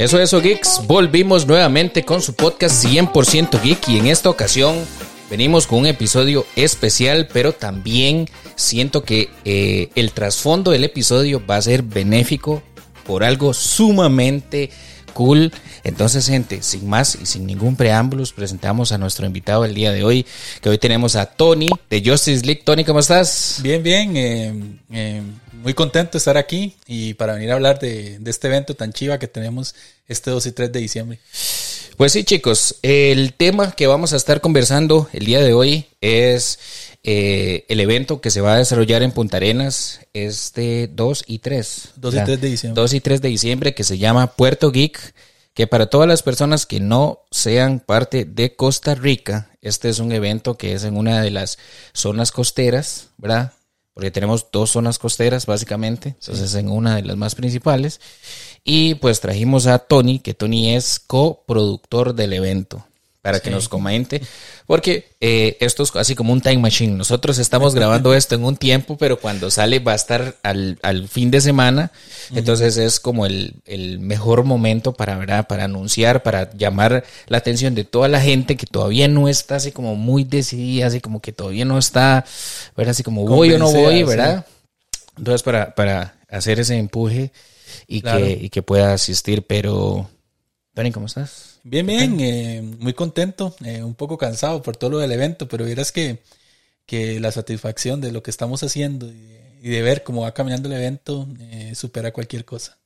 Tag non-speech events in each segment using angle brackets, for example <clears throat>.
Eso, eso, geeks. Volvimos nuevamente con su podcast 100% geek y en esta ocasión venimos con un episodio especial, pero también siento que eh, el trasfondo del episodio va a ser benéfico por algo sumamente cool. Entonces, gente, sin más y sin ningún preámbulo, presentamos a nuestro invitado el día de hoy, que hoy tenemos a Tony de Justice League. Tony, ¿cómo estás? Bien, bien. Eh, eh, muy contento de estar aquí y para venir a hablar de, este evento tan chiva que tenemos este 2 y 3 de diciembre. Pues sí, chicos, el tema que vamos a estar conversando el día de hoy es eh, el evento que se va a desarrollar en Punta Arenas este 2 y 3. 2 y 3 de diciembre. 2 y 3 de diciembre que se llama Puerto Geek, que para todas las personas que no sean parte de Costa Rica, este es un evento que es en una de las zonas costeras, ¿verdad? porque tenemos dos zonas costeras básicamente, entonces en una de las más principales. Y pues trajimos a Tony, que Tony es coproductor del evento para que nos comente, porque eh, esto es así como un time machine. Nosotros estamos grabando <laughs> esto en un tiempo, pero cuando sale va a estar al, al fin de semana, entonces es como el, el, mejor momento para, ¿verdad? para anunciar, para llamar la atención de toda la gente que todavía no está así como muy decidida, así como que todavía no está, ¿verdad? así como voy o no voy, ¿verdad? Entonces para, para hacer ese empuje y, que, y que pueda asistir, pero... Tony, ¿cómo estás? Bien, bien, eh, muy contento, eh, un poco cansado por todo lo del evento, pero verás que, que la satisfacción de lo que estamos haciendo y, de ver cómo va caminando el evento eh, supera cualquier cosa.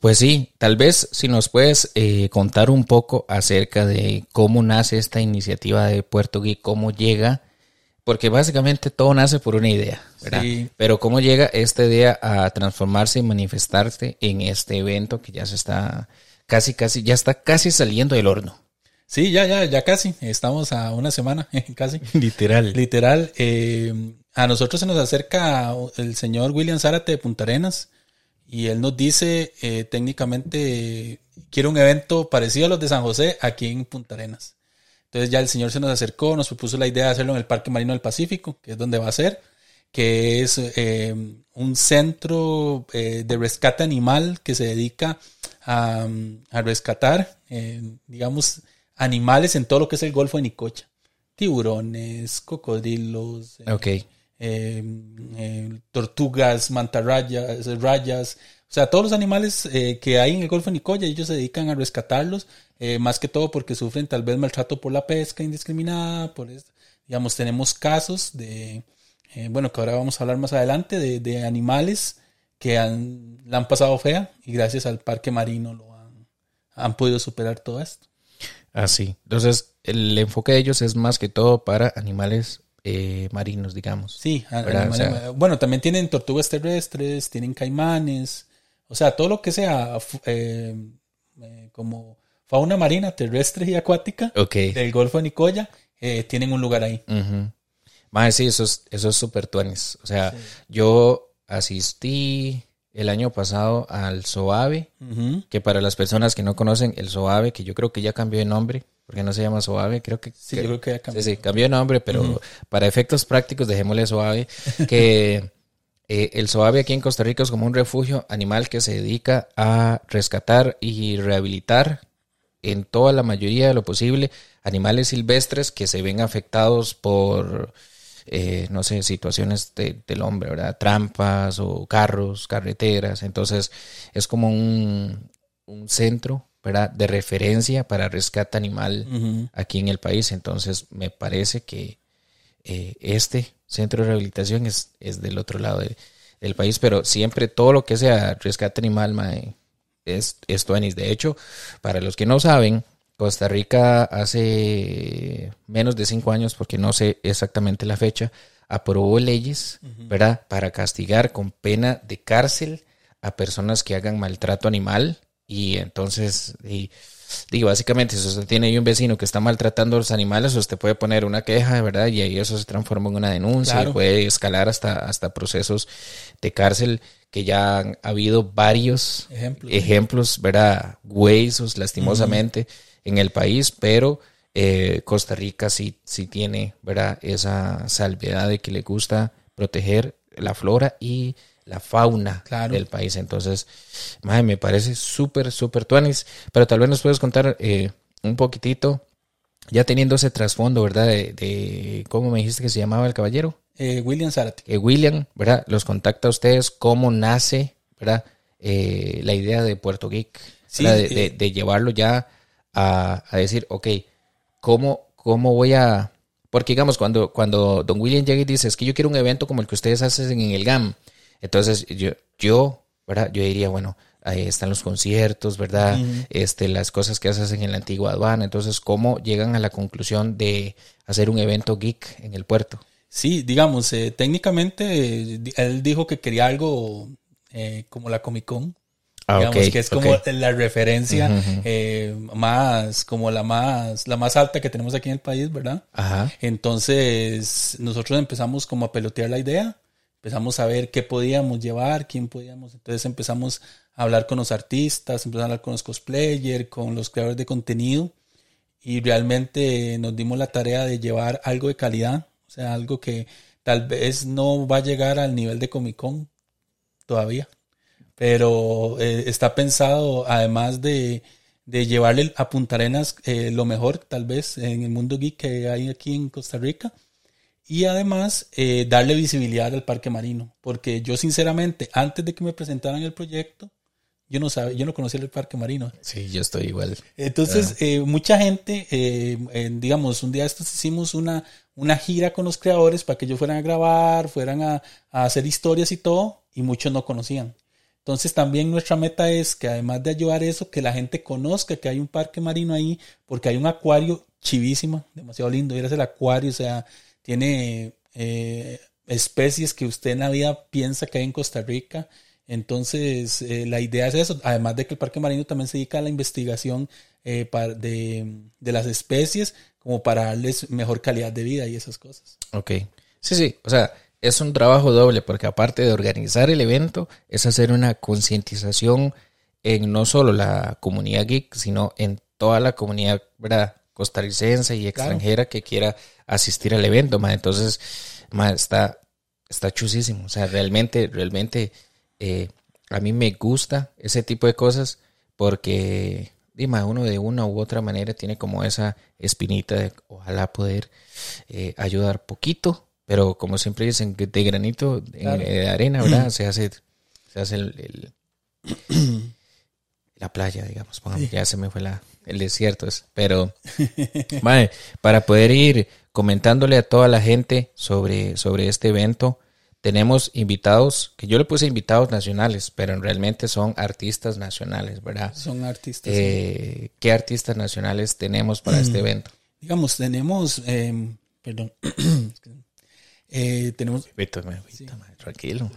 Pues sí, tal vez si nos puedes contar un poco acerca de cómo nace esta iniciativa de Puerto Geek, cómo llega, porque básicamente todo nace por una idea, ¿verdad? Pero cómo llega esta idea a transformarse y manifestarse en este evento que ya se está casi, casi, ya está casi saliendo del horno. Sí, ya, ya, ya casi. Estamos a una semana, <laughs> casi. Literal. Literal. Eh, a nosotros se nos acerca el señor William Zárate de Punta Arenas y él nos dice eh, técnicamente quiere un evento parecido a los de San José aquí en Punta Arenas. Entonces ya el señor se nos acercó, nos propuso la idea de hacerlo en el Parque Marino del Pacífico, que es donde va a ser, que es eh, un centro de rescate animal que se dedica a, rescatar, eh, digamos, animales en todo lo que es el Golfo de Nicocha. Tiburones, cocodrilos, eh, eh, tortugas, mantarrayas, rayas, o sea, todos los animales que hay en el Golfo de Nicoya, ellos se dedican a rescatarlos, más que todo porque sufren tal vez maltrato por la pesca indiscriminada, por esto. digamos, tenemos casos de, bueno, que ahora vamos a hablar más adelante, de, de animales que han, la han pasado fea y gracias al parque marino lo han, han podido superar todo esto. Así. Entonces, el enfoque de ellos es más que todo para animales eh, marinos, digamos. Sí, bueno, también tienen tortugas terrestres, tienen caimanes, o sea, todo lo que sea eh, eh, como fauna marina, terrestre y acuática del Golfo de Nicoya, tienen un lugar ahí. Más sí, eso es eso súper tuanes. O sea, yo asistí el año pasado al SOAVE, que para las personas que no conocen el SOAVE, que yo creo que ya cambió de nombre, porque no se llama SOAVE, creo que... Sí, creo que ya cambió. Sí, sí, cambió de nombre, pero para efectos prácticos dejémosle SOAVE, <laughs> que eh, el SOAVE aquí en Costa Rica es como un refugio animal que se dedica a rescatar y rehabilitar en toda la mayoría de lo posible animales silvestres que se ven afectados por eh, no sé, situaciones del hombre, ¿verdad? Trampas o carros, carreteras. Entonces es como un, centro, ¿verdad? De referencia para rescate animal aquí en el país. Entonces me parece que eh, este centro de rehabilitación es, es del otro lado del país, pero siempre todo lo que sea rescate animal, es, es De hecho, para los que no saben, Costa Rica hace menos de cinco años, porque no sé exactamente la fecha, aprobó leyes, ¿verdad? Para castigar con pena de cárcel a personas que hagan maltrato animal. Y entonces, y, digo, básicamente, si usted tiene ahí un vecino que está maltratando a los animales, usted puede poner una queja, ¿verdad? Y ahí eso se transforma en una denuncia y puede escalar hasta, hasta procesos de cárcel que ya han habido varios ejemplos, ejemplos ¿verdad? Huesos, lastimosamente en el país, pero eh, Costa Rica sí, sí tiene, ¿verdad? Esa salvedad de que le gusta proteger la flora y la fauna del país. Entonces, me parece súper, súper tuanis. Pero tal vez nos puedes contar eh, un poquitito, ya teniendo ese trasfondo, ¿verdad? De, cómo me dijiste que se llamaba el caballero. Eh, William Zarate. Eh, William, ¿verdad? Los contacta a ustedes, cómo nace, ¿verdad? la idea de Puerto Geek, de, llevarlo ya a, decir, ok, ¿cómo, ¿cómo voy a...? Porque digamos, cuando, cuando Don William llega y dice, es que yo quiero un evento como el que ustedes hacen en el GAM, entonces yo, yo, ¿verdad? Yo diría, bueno, ahí están los conciertos, ¿verdad? este, las cosas que hacen en la antigua aduana. Entonces, ¿cómo llegan a la conclusión de hacer un evento geek en el puerto? Sí, digamos, eh, técnicamente él dijo que quería algo eh, como la Comic Con. Ah, digamos que es como la referencia eh, más, como la más, la más alta que tenemos aquí en el país, ¿verdad? Ajá. Entonces, nosotros empezamos como a pelotear la idea empezamos a ver qué podíamos llevar, quién podíamos. Entonces empezamos a hablar con los artistas, empezamos a hablar con los cosplayers, con los creadores de contenido y realmente nos dimos la tarea de llevar algo de calidad, o sea, algo que tal vez no va a llegar al nivel de Comic Con todavía, pero eh, está pensado además de, de llevarle a Punta Arenas eh, lo mejor tal vez en el mundo geek que hay aquí en Costa Rica y además eh, darle visibilidad al parque marino, porque yo sinceramente, antes de que me presentaran el proyecto, yo no sabía, yo no conocía el parque marino. Sí, yo estoy igual. Entonces, eh, mucha gente, digamos, un día estos hicimos una, una gira con los creadores para que ellos fueran a grabar, fueran a, a hacer historias y todo, y muchos no conocían. Entonces también nuestra meta es que además de ayudar eso, que la gente conozca que hay un parque marino ahí, porque hay un acuario chivísimo, demasiado lindo, a el acuario, o sea, tiene eh, especies que usted en la vida piensa que hay en Costa Rica. Entonces, eh, la idea es eso, además de que el Parque Marino también se dedica a la investigación eh, de, las especies, como para darles mejor calidad de vida y esas cosas. Ok. Sí, sí, o sea, es un trabajo doble, porque aparte de organizar el evento, es hacer una concientización en no solo la comunidad geek, sino en toda la comunidad costarricense y extranjera que quiera asistir al evento, ma. Entonces, ma, está, está chusísimo. O sea, realmente, realmente, eh, a mí me gusta ese tipo de cosas porque, dime, uno de una u otra manera tiene como esa espinita de ojalá poder eh, ayudar poquito, pero como siempre dicen, de granito de arena, ¿verdad? <clears throat> Se hace, se hace el, <clears throat> la playa, digamos. Ya se me fue la, el desierto, es. pero <laughs> para poder ir comentándole a toda la gente sobre, sobre este evento. Tenemos invitados, que yo le puse invitados nacionales, pero realmente son artistas nacionales, ¿verdad? Son artistas. Eh, ¿Qué artistas nacionales tenemos para este <clears throat> evento? Digamos, tenemos, em, perdón, eh, tenemos... tranquilo.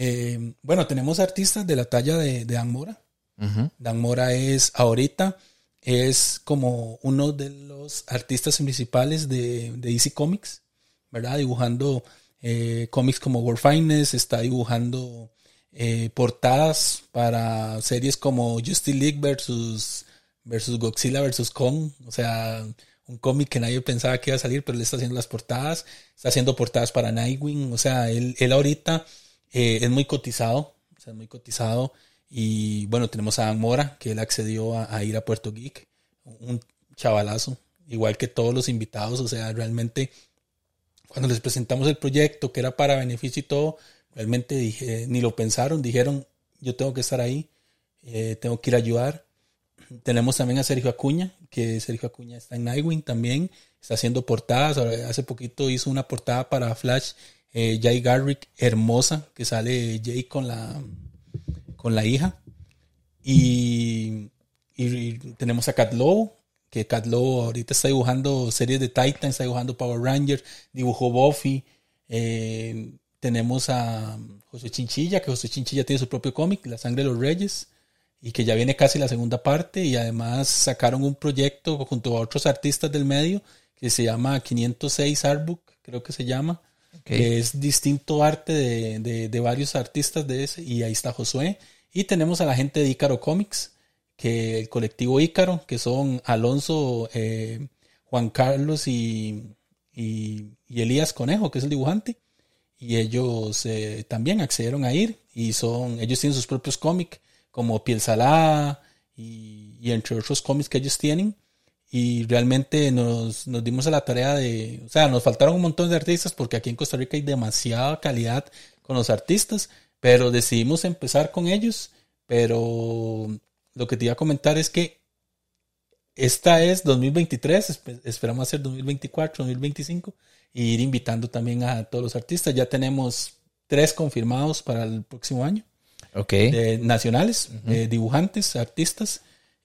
Eh, bueno, tenemos artistas de la talla de, de Amora, Dan Mora es ahorita es como uno de los artistas principales de, de DC Comics, ¿verdad? Dibujando eh, cómics como World Finest, está dibujando eh, portadas para series como Justice League versus, versus Godzilla versus Kong, o sea, un cómic que nadie pensaba que iba a salir, pero él está haciendo las portadas, está haciendo portadas para Nightwing, o sea, él, él ahorita eh, es muy cotizado, o sea, es muy cotizado. Y bueno, tenemos a Dan Mora, que él accedió a, ir a Puerto Geek, un chavalazo, igual que todos los invitados, o sea, realmente cuando les presentamos el proyecto, que era para beneficio y todo, realmente dije, ni lo pensaron, dijeron, yo tengo que estar ahí, eh, tengo que ir a ayudar. Tenemos también a Sergio Acuña, que Sergio Acuña está en Nightwing también, está haciendo portadas, hace poquito hizo una portada para Flash, eh, Jay Garrick, hermosa, que sale Jay con la con la hija. Y, tenemos a Cat Lowe, que Cat Lowe ahorita está dibujando series de Titan, está dibujando Power Rangers, dibujó Buffy. Eh, tenemos a José Chinchilla, que José Chinchilla tiene su propio cómic, La Sangre de los Reyes, y que ya viene casi la segunda parte. Y además sacaron un proyecto junto a otros artistas del medio que se llama 506 Artbook, creo que se llama, que es distinto arte de, de, varios artistas de ese, y ahí está Josué, Y tenemos a la gente de Ícaro Comics, que el colectivo Ícaro, que son Alonso, eh, Juan Carlos y, y, Elías Conejo, que es el dibujante. Y ellos eh, también accedieron a ir y son, ellos tienen sus propios cómics, como Piel Salada y, entre otros cómics que ellos tienen y realmente nos, nos, dimos a la tarea de, o sea, nos faltaron un montón de artistas porque aquí en Costa Rica hay demasiada calidad con los artistas, pero decidimos empezar con ellos, pero lo que te iba a comentar es que esta es 2023, esperamos hacer 2024, 2025 y ir invitando también a todos los artistas. Ya tenemos tres confirmados para el próximo año. Ok. nacionales, dibujantes, artistas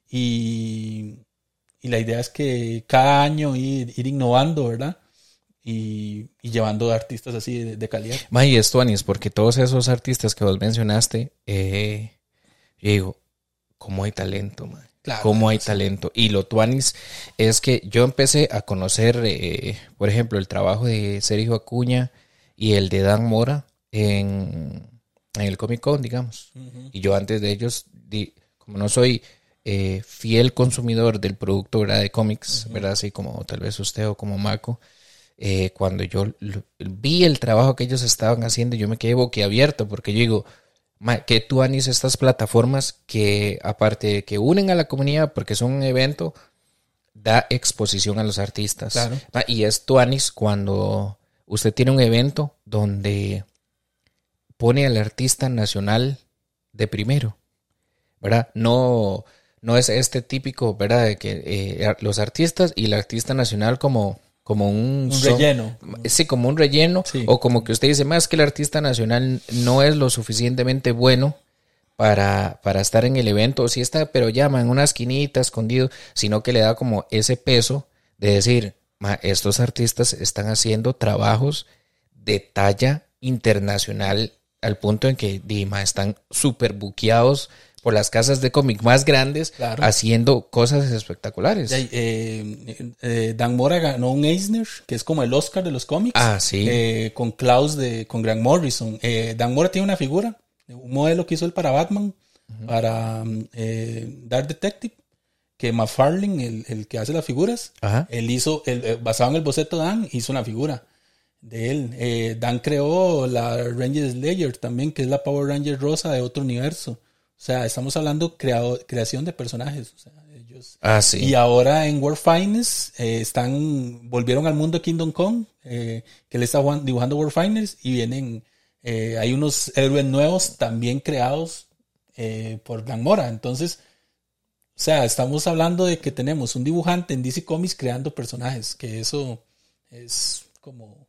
y y la idea es que cada año ir, innovando, ¿verdad? Y, llevando artistas así de, calidad. May, esto, Anis, porque todos esos artistas que vos mencionaste, eh, yo digo, ¿cómo hay talento, man? Claro, cómo hay talento. Y lo tuanis es que yo empecé a conocer, eh, por ejemplo, el trabajo de Sergio Acuña y el de Dan Mora en, el Comic Con, digamos. Y yo antes de ellos, di, como no soy eh, fiel consumidor del producto de cómics, ¿verdad? Así como tal vez usted o como Marco. Eh, cuando yo vi el trabajo que ellos estaban haciendo, yo me quedé boquiabierto porque yo digo, que tú anis estas plataformas que aparte de que unen a la comunidad porque son un evento, da exposición a los artistas. y es tuanis cuando usted tiene un evento donde pone al artista nacional de primero, ¿verdad? No no es este típico, ¿verdad? De que eh, los artistas y el artista nacional como, como un, relleno. Sí, como un relleno. O como que usted dice, más que el artista nacional no es lo suficientemente bueno para, para estar en el evento. O si está, pero llama en una esquinita, escondido, sino que le da como ese peso de decir, estos artistas están haciendo trabajos de talla internacional al punto en que Dima están súper buqueados por las casas de cómic más grandes haciendo cosas espectaculares. Eh, eh, Dan Mora ganó un Eisner, que es como el Oscar de los cómics. Ah, sí. Eh, con Klaus de, con Grant Morrison. Dan Mora tiene una figura, un modelo que hizo él para Batman, para Dark Detective, que McFarlane, el, que hace las figuras, él hizo, el, basado en el boceto de Dan, hizo una figura de él. Dan creó la Ranger Slayer también, que es la Power Ranger rosa de otro universo. O sea, estamos hablando creado, creación de personajes. O sea, ellos. Ah, sí. Y ahora en World Finest eh, están, volvieron al mundo de Kingdom Come, eh, que le está dibujando World Finest y vienen, eh, hay unos héroes nuevos también creados por Dan Mora. Entonces, o sea, estamos hablando de que tenemos un dibujante en DC Comics creando personajes, que eso es como,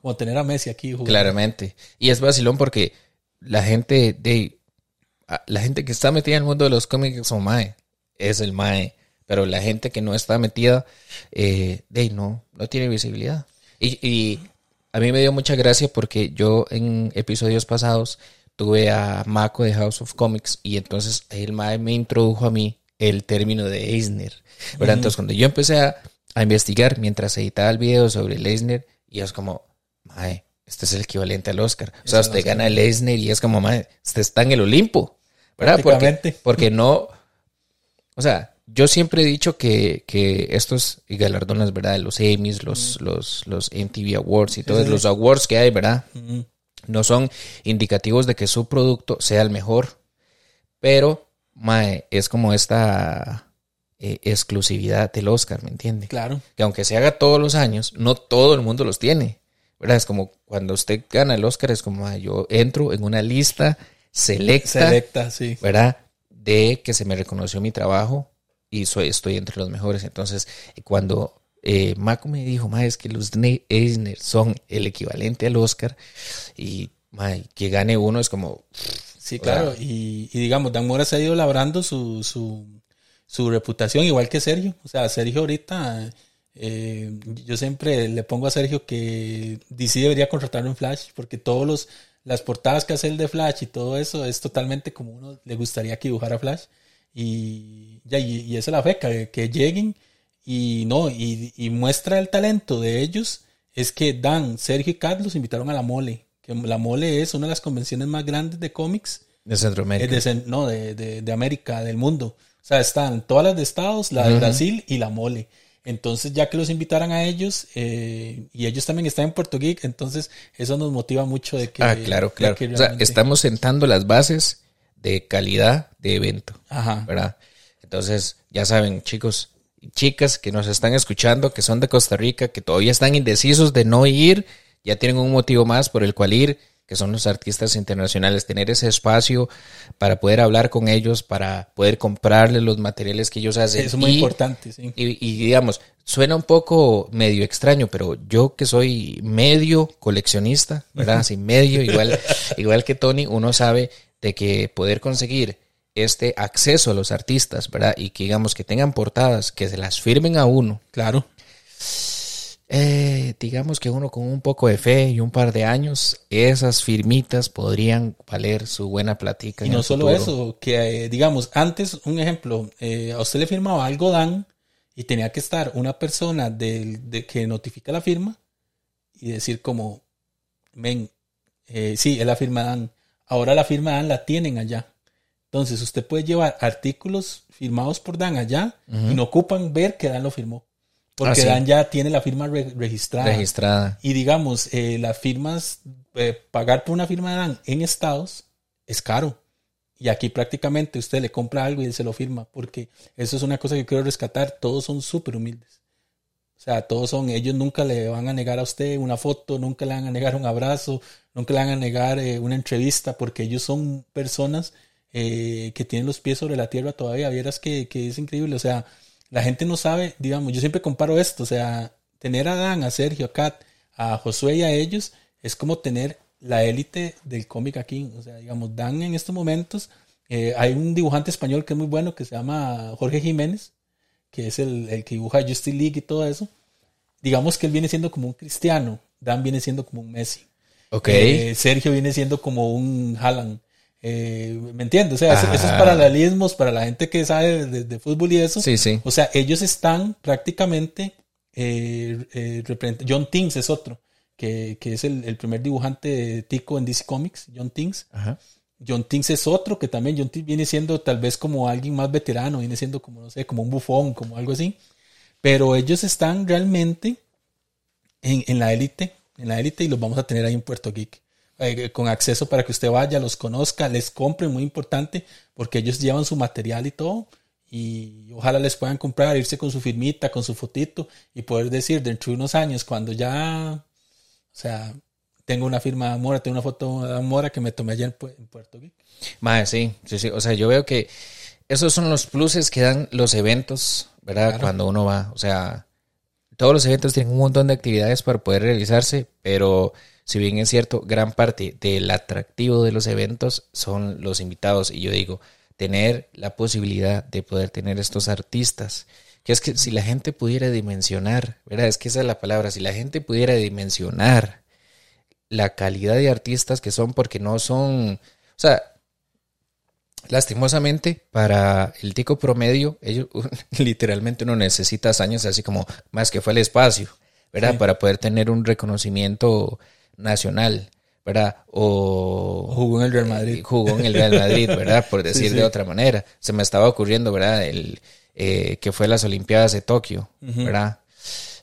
como tener a Messi aquí. Jugando. Claramente. Y es vacilón porque la gente de la gente que está metida en el mundo de los cómics son Mae, es el Mae. Pero la gente que no está metida, eh, de no, no tiene visibilidad. Y, a mí me dio mucha gracia porque yo en episodios pasados tuve a Mako de House of Comics y entonces el Mae me introdujo a mí el término de Eisner. Entonces cuando yo empecé a, investigar mientras editaba el video sobre el Eisner, y es como, Mae, este es el equivalente al Oscar. O sea, usted gana el Eisner y es como, Mae, usted está en el Olimpo. ¿verdad? Porque, porque no, o sea, yo siempre he dicho que, que estos galardones, ¿verdad? Los Emmys, los, los, los MTV Awards y todos los awards que hay, ¿verdad? No son indicativos de que su producto sea el mejor, pero mae, es como esta eh, exclusividad del Oscar, ¿me entiende? Claro. Que aunque se haga todos los años, no todo el mundo los tiene, ¿verdad? Es como cuando usted gana el Oscar, es como yo entro en una lista selecta, sí. ¿verdad? De que se me reconoció mi trabajo y soy, estoy entre los mejores. Entonces, cuando eh, Mako me dijo, ma, es que los Eisner son el equivalente al Oscar y que gane uno es como... Sí, claro. Y, digamos, Dan Mora se ha ido labrando su, su, reputación igual que Sergio. O sea, Sergio ahorita... Eh, yo siempre le pongo a Sergio que DC debería contratarlo en Flash porque todos los las portadas que hace el de Flash y todo eso es totalmente como uno le gustaría que dibujara Flash. Y, ya, y, esa es la fe, que, lleguen y no, y, muestra el talento de ellos. Es que Dan, Sergio y Carlos invitaron a la Mole, que la Mole es una de las convenciones más grandes de cómics De Centroamérica. De cen- no, de, de- de América, del mundo. O sea, están todas las de Estados, la de Brasil y la mole. Entonces, ya que los invitaran a ellos, eh, y ellos también están en Puerto Geek, entonces eso nos motiva mucho de que... ah, claro, claro. O sea, estamos sentando las bases de calidad de evento, Ajá. ¿verdad? Entonces, ya saben, chicos y chicas que nos están escuchando, que son de Costa Rica, que todavía están indecisos de no ir, ya tienen un motivo más por el cual ir, que son los artistas internacionales, tener ese espacio para poder hablar con ellos, para poder comprarles los materiales que ellos hacen. Eso es muy y- importante, sí. Y, y, digamos, suena un poco medio extraño, pero yo que soy medio coleccionista, ¿verdad? Así medio, igual, <laughs> igual que Tony, uno sabe de que poder conseguir este acceso a los artistas, ¿verdad? Y que digamos que tengan portadas, que se las firmen a uno, Claro. Eh, digamos que uno con un poco de fe y un par de años, esas firmitas podrían valer su buena platica. Y no solo futuro. eso, que eh, digamos, antes, un ejemplo, eh, a usted le firmaba algo Dan y tenía que estar una persona del- de, que notifica la firma y decir como, ven, eh, sí, es la firma Dan. Ahora la firma Dan la tienen allá. Entonces usted puede llevar artículos firmados por Dan allá y no ocupan ver que Dan lo firmó. Porque Ah, sí. Dan ya tiene la firma re- registrada. Registrada. Y digamos, eh, las firmas, eh, pagar por una firma de Dan en Estados es caro. Y aquí prácticamente usted le compra algo y él se lo firma, porque eso es una cosa que quiero rescatar. Todos son súper humildes. O sea, todos son, ellos nunca le van a negar a usted una foto, nunca le van a negar un abrazo, nunca le van a negar eh, una entrevista, porque ellos son personas que tienen los pies sobre la tierra todavía. Vieras que, que es increíble. O sea, la gente no sabe, digamos, yo siempre comparo esto, o sea, tener a Dan, a Sergio, a Kat, a Josué y a ellos es como tener la élite del cómic aquí. O sea, digamos, Dan en estos momentos, eh, hay un dibujante español que es muy bueno que se llama Jorge Jiménez, que es el, el que dibuja Justice League y todo eso. Digamos que él viene siendo como un cristiano, Dan viene siendo como un Messi. Eh, Sergio viene siendo como un Haaland. Eh, ¿Me entiendes? O sea, eso- esos paralelismos para la gente que sabe de, de fútbol y eso. Sí, sí. O sea, ellos están prácticamente. eh, eh, John Tings es otro, que, que es el, el primer dibujante de Tico en DC Comics, John Tings. Ajá. John Tings es otro que también John Tings viene siendo tal vez como alguien más veterano, viene siendo como, no sé, como un bufón, como algo así. Pero ellos están realmente en, en la élite, en la élite y los vamos a tener ahí en Puerto Geek. Eh, con acceso para que usted vaya, los conozca, les compre, muy importante, porque ellos llevan su material y todo. Y ojalá les puedan comprar, irse con su firmita, con su fotito y poder decir dentro de unos años, cuando ya, o sea, tengo una firma de Mora, tengo una foto de Mora que me tomé allá en, Pu- en Puerto Geek. Mae, sí, sí, sí. O sea, yo veo que esos son los pluses que dan los eventos, ¿verdad? Claro. Cuando uno va. O sea, todos los eventos tienen un montón de actividades para poder realizarse, pero si bien es cierto, gran parte del atractivo de los eventos son los invitados. Y yo digo, tener la posibilidad de poder tener estos artistas. Que es que si la gente pudiera dimensionar, ¿verdad? Es que esa es la palabra, si la gente pudiera dimensionar la calidad de artistas que son, porque no son, o sea, lastimosamente para el tico promedio, ellos <laughs> literalmente uno necesita años así como más que fue el espacio, ¿verdad? Sí. Para poder tener un reconocimiento nacional, ¿verdad? O Jugó en el Real Madrid. eh, jugó en el Real Madrid, ¿verdad? Por <laughs> decir sí. de otra manera. Se me estaba ocurriendo, ¿verdad? El eh, que fue las Olimpiadas de Tokio, ¿verdad?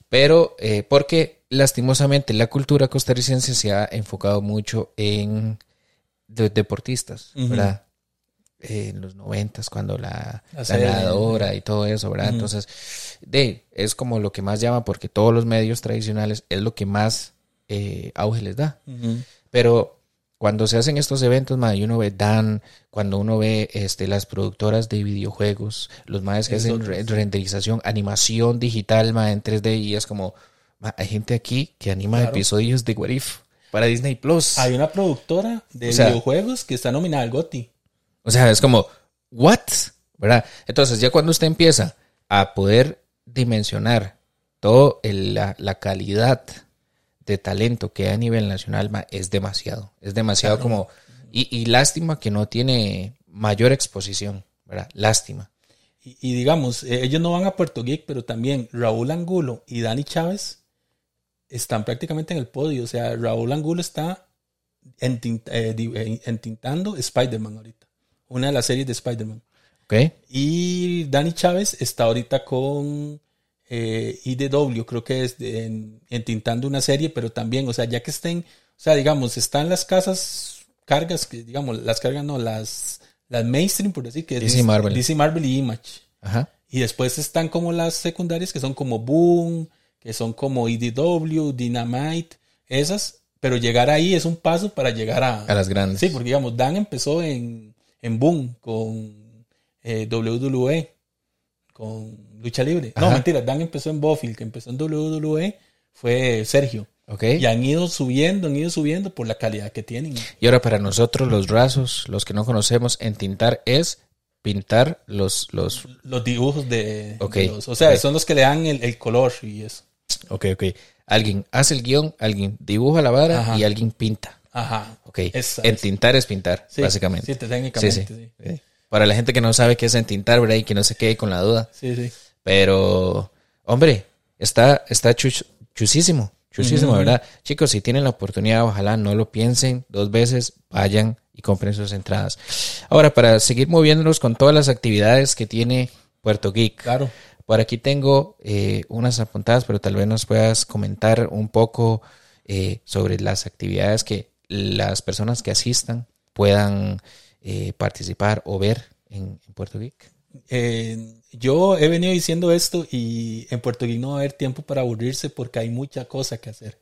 Pero eh, porque lastimosamente la cultura costarricense se ha enfocado mucho en de- deportistas. ¿verdad? Eh, en los noventas, cuando la, La nadadora y todo eso, ¿verdad? Entonces, de, es como lo que más llama, porque todos los medios tradicionales es lo que más eh, auge les da. Pero cuando se hacen estos eventos, y uno ve Dan, cuando uno ve este, las productoras de videojuegos, los más que hacen re- renderización, animación digital, ma, en 3D, y es como, hay gente aquí que anima Claro. episodios de What If para Disney Plus. Hay una productora de O sea- videojuegos que está nominada al GOTY. O sea, es como, ¿what? ¿Verdad? Entonces, ya cuando usted empieza a poder dimensionar toda la, la calidad de talento que hay a nivel nacional, ma, es demasiado. Es demasiado como. Y, y lástima que no tiene mayor exposición, ¿verdad? Lástima. Y, y digamos, eh, ellos no van a Puerto Geek, pero también Raúl Angulo y Dani Chávez están prácticamente en el podio. O sea, Raúl Angulo está eh, eh, entintando Spider-Man ahorita. Una de las series de Spider-Man. Ok. Y Dani Chávez está ahorita con eh, IDW, creo que es de- en- entintando una serie, pero también, o sea, ya que estén, o sea, digamos, están las casas, cargas, que digamos, las cargas no, las, las mainstream, por decir que es DC Marvel. DC Marvel y Image. Ajá. Y después están como las secundarias que son como Boom, que son como IDW, Dynamite, esas. Pero llegar ahí es un paso para llegar a, A las grandes. Sí, porque digamos, Dan empezó en, en Boom con eh, WWE, con Lucha Libre. No, Ajá. mentira, Dan empezó en Buffy, que empezó en WWE fue Sergio. Ok. Y han ido subiendo, han ido subiendo por la calidad que tienen. Y ahora para nosotros los rasos, los que no conocemos, entintar es pintar los, los... Los dibujos de, Ok, de los- o sea, son los que le dan el, el color y eso. Ok, ok. Alguien hace el guion, alguien dibuja la vara Ajá. y alguien pinta. Ajá. Ok. Esa es. Entintar es pintar, Sí, básicamente. Sí, técnicamente. Sí, sí. sí. Para la gente que no sabe qué es entintar, ¿verdad? Y que no se quede con la duda. Sí, sí. Pero, hombre, está, está chus- chusísimo, chusísimo, ¿verdad? Chicos, si tienen la oportunidad, ojalá no lo piensen dos veces, vayan y compren sus entradas. Ahora, para seguir moviéndonos con todas las actividades que tiene Puerto Geek, Claro. por aquí tengo eh, unas apuntadas, pero tal vez nos puedas comentar un poco eh, sobre las actividades que las personas que asistan puedan eh, participar o ver en, en Puerto Geek. Eh, yo he venido diciendo esto y en Puerto Rico no va a haber tiempo para aburrirse porque hay mucha cosa que hacer.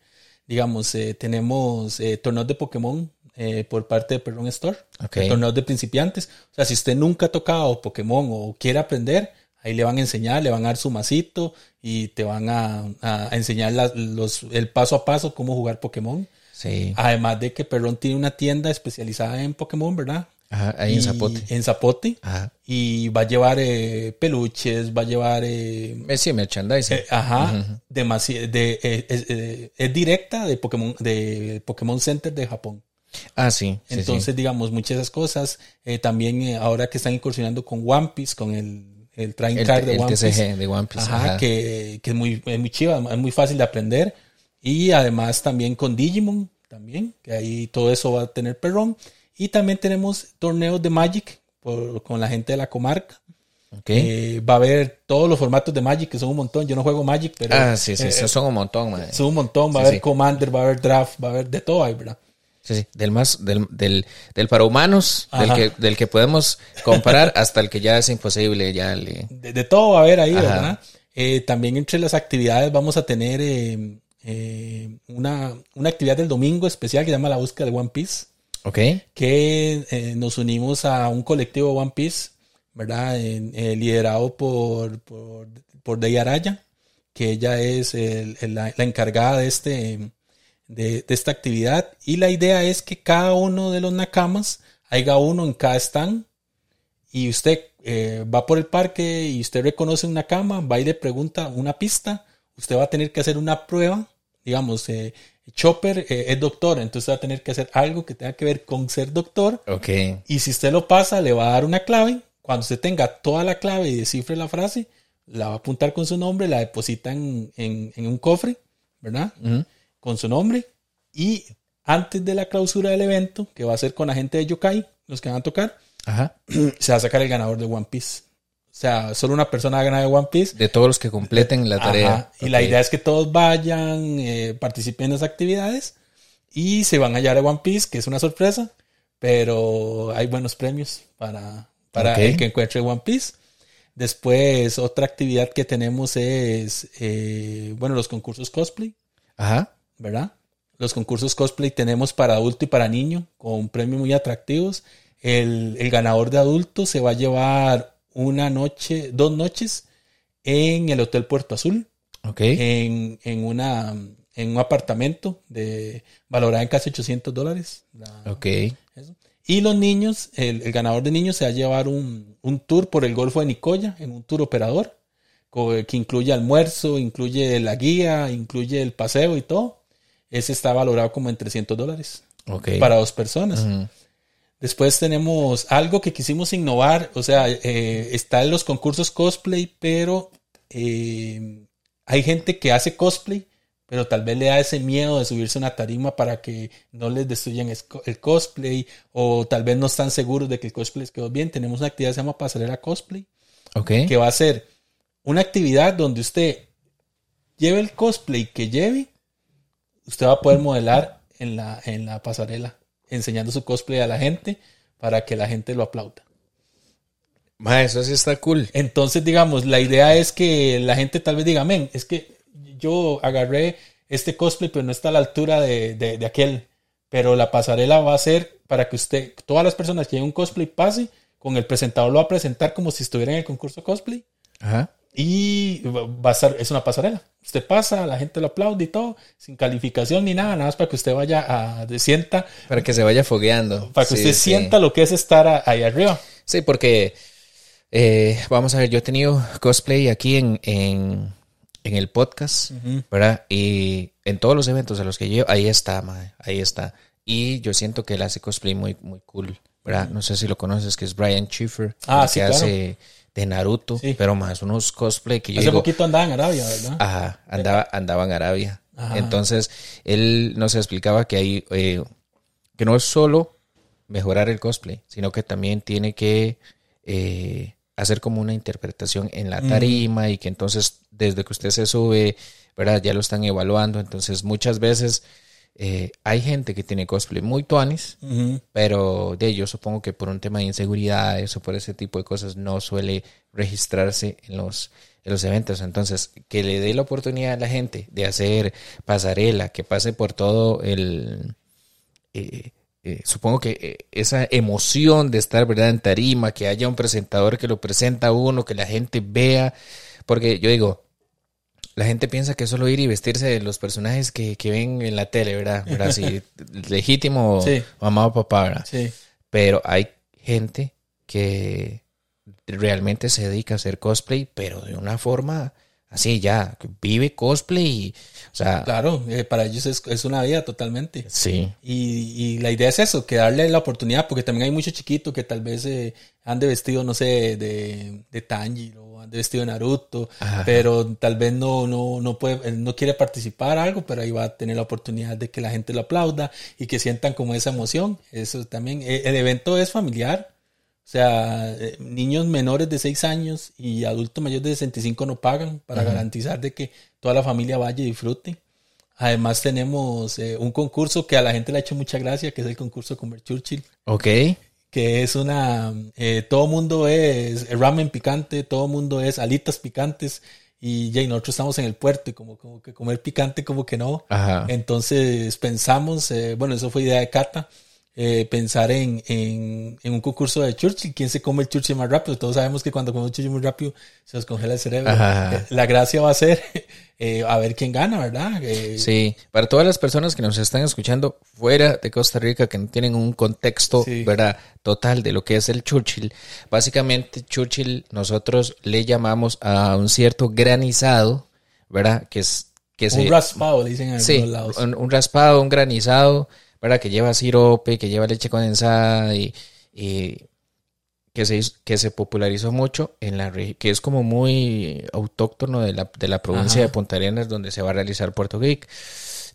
Digamos, eh, tenemos eh, torneos de Pokémon eh, por parte de Perron Store, Ok. torneos de principiantes. O sea, si usted nunca ha tocado Pokémon o quiere aprender, ahí le van a enseñar, le van a dar su masito y te van a, a enseñar la- los, el paso a paso cómo jugar Pokémon. Sí, Además de que Perron tiene una tienda especializada en Pokémon, ¿verdad? Ajá, ahí en Y- Zapote. En Zapote. Ajá. Y va a llevar eh, peluches, va a llevar... eh, Sí, merchandising. eh, ajá, demasi- de, eh, es, eh, es directa de Pokémon, de Pokémon Center de Japón. ah, sí. sí, Entonces, digamos, muchas de esas cosas. eh, también ahora que están incursionando con One Piece, con el, el sí. Train El, Card de el One TCG Piece. de One Piece. Ajá, ajá. que, que es, muy, es muy chiva, es muy fácil de aprender. Y además también con Digimon, también, que ahí todo eso va a tener perrón. Y también tenemos torneos de Magic por- con la gente de la comarca. Ok. Eh, va a haber todos los formatos de Magic, que son un montón. Yo no juego Magic, pero ah, sí, sí, eh, son un montón, man. son un montón. Va a haber sí. Commander, va a haber Draft, va a haber de todo ahí, ¿verdad? Sí, sí. Del más, del, del, del para humanos, del que, del que podemos comparar <laughs> hasta el que ya es imposible, ya le. De, de todo va a haber ahí, Ajá. ¿verdad? Eh, también entre las actividades vamos a tener eh, eh, una, una actividad del domingo especial que se llama la búsqueda de One Piece. Ok. que eh, nos unimos a un colectivo One Piece, ¿verdad? Eh, liderado por, por, por Araya, que ella es la encargada de, este, de, de esta actividad. Y la idea es que cada uno de los nakamas haya uno en cada stand y usted eh, va por el parque y usted reconoce una cama, va y le pregunta una pista, usted va a tener que hacer una prueba, digamos, eh, Chopper eh, es doctor, entonces va a tener que hacer algo que tenga que ver con ser doctor Ok. y si usted lo pasa le va a dar una clave, cuando usted tenga toda la clave y descifre la frase, la va a apuntar con su nombre, la deposita en, en- en un cofre, ¿verdad? Con su nombre y antes de la clausura del evento, que va a ser con la gente de Yokai, los que van a tocar, Ajá. <clears throat> se va a sacar el ganador de One Piece. O sea, solo una persona va a ganar de One Piece. De todos los que completen la tarea. Ajá. Y la idea es que todos vayan, eh, participen en las actividades y se van a hallar de One Piece, que es una sorpresa, pero hay buenos premios para, para el que encuentre One Piece. Después, otra actividad que tenemos es, eh, bueno, los concursos cosplay. Ajá. ¿verdad? Los concursos cosplay tenemos para adulto y para niño con premios muy atractivos. El, el ganador de adulto se va a llevar una noche, dos noches en el Hotel Puerto Azul, Ok. en, en, una, en un apartamento de valorado en casi 800 dólares. La- Ok. eso. Y los niños, el, el ganador de niños se va a llevar un, un tour por el Golfo de Nicoya, en un tour operador, que incluye almuerzo, incluye la guía, incluye el paseo y todo. Ese está valorado como en 300 dólares Ok. para dos personas. Después tenemos algo que quisimos innovar, o sea, eh, está en los concursos cosplay, pero eh, hay gente que hace cosplay, pero tal vez le da ese miedo de subirse a una tarima para que no les destruyan el cosplay, o tal vez no están seguros de que el cosplay les quedó bien. Tenemos una actividad que se llama Pasarela Cosplay, que va a ser una actividad donde usted lleve el cosplay que lleve, usted va a poder modelar en la, en la pasarela, enseñando su cosplay a la gente para que la gente lo aplauda. Ma, eso sí está cool. Entonces, digamos, la idea es que la gente tal vez diga, men, es que yo agarré este cosplay, pero no está a la altura de, de- de aquel. Pero la pasarela va a ser para que usted, todas las personas que lleven un cosplay pase, con el presentador lo va a presentar como si estuviera en el concurso cosplay. Ajá. Y va a estar, es una pasarela. Usted pasa, la gente lo aplaude y todo, sin calificación ni nada, nada más para que usted vaya a, de sienta, Para que se vaya fogueando. para que Sí, usted sí. sienta lo que es estar a- ahí arriba. Sí, porque eh, vamos a ver, yo he tenido cosplay aquí en, en, en el podcast, ¿verdad? Y en todos los eventos a los que yo, ahí está, madre, ahí está. Y yo siento que él hace cosplay muy, muy cool, ¿verdad? No sé si lo conoces, que es Brian Schiffer, Ah, sí, que claro. hace de Naruto, Sí. pero más unos cosplay que yo Hace digo, poquito andaba en Arabia, ¿verdad? Ajá, andaba, andaba en Arabia. Ajá. Entonces, él nos explicaba que hay, eh, que no es solo mejorar el cosplay, sino que también tiene que eh, hacer como una interpretación en la tarima y que entonces desde que usted se sube, ¿verdad? Ya lo están evaluando. Entonces, muchas veces eh, hay gente que tiene cosplay muy tuanis, pero de ello supongo que por un tema de inseguridad, eso por ese tipo de cosas no suele registrarse en los, en los eventos. Entonces, que le dé la oportunidad a la gente de hacer pasarela, que pase por todo el... eh, eh, supongo que esa emoción de estar verdad en tarima, que haya un presentador que lo presenta a uno, que la gente vea, porque yo digo, la gente piensa que es solo ir y vestirse de los personajes que, que ven en la tele, ¿verdad? ¿verdad? Así, <laughs> legítimo Sí. mamá o papá, ¿verdad? Sí. Pero hay gente que realmente se dedica a hacer cosplay, pero de una forma así ya, vive cosplay, y, o sea, Claro, eh, para ellos es, es una vida totalmente. sí, Y, y la idea es eso, que darle la oportunidad, porque también hay muchos chiquitos que tal vez eh, han de vestido, no sé, de, de de vestido de Naruto, Ajá. pero tal vez no, no, no puede, él no quiere participar algo, pero ahí va a tener la oportunidad de que la gente lo aplauda y que sientan como esa emoción. Eso también, eh, el evento es familiar. O sea, eh, niños menores de 6 años y adultos mayores de 65 no pagan para garantizar de que toda la familia vaya y disfrute. Además tenemos eh, un concurso que a la gente le ha hecho mucha gracia, que es el concurso Comer Churchill, ok, que es una... eh, todo mundo es ramen picante, todo mundo es alitas picantes y ya, y nosotros estamos en el puerto y como, como que comer picante como que no. ajá, Entonces pensamos, eh, bueno, eso fue idea de Cata, eh, pensar en, en, en un concurso de Churchill, quién se come el Churchill más rápido. Todos sabemos que cuando comemos Churchill muy rápido se nos congela el cerebro. Ajá. Eh, La gracia va a ser <laughs> eh, a ver quién gana, ¿verdad? Eh, Sí, para todas las personas que nos están escuchando fuera de Costa Rica, que no tienen un contexto, Sí. ¿verdad? Total de lo que es el Churchill. Básicamente, Churchill, nosotros le llamamos a un cierto granizado, ¿verdad? Que es, que Un se, raspado, dicen en Sí, algunos lados. un, un raspado, un granizado, ¿verdad? Que lleva sirope, que lleva leche condensada y, y que, se, que se popularizó mucho en la región, que es como muy autóctono de la, de la provincia Ajá. de Punta Arenas donde se va a realizar Puerto Geek.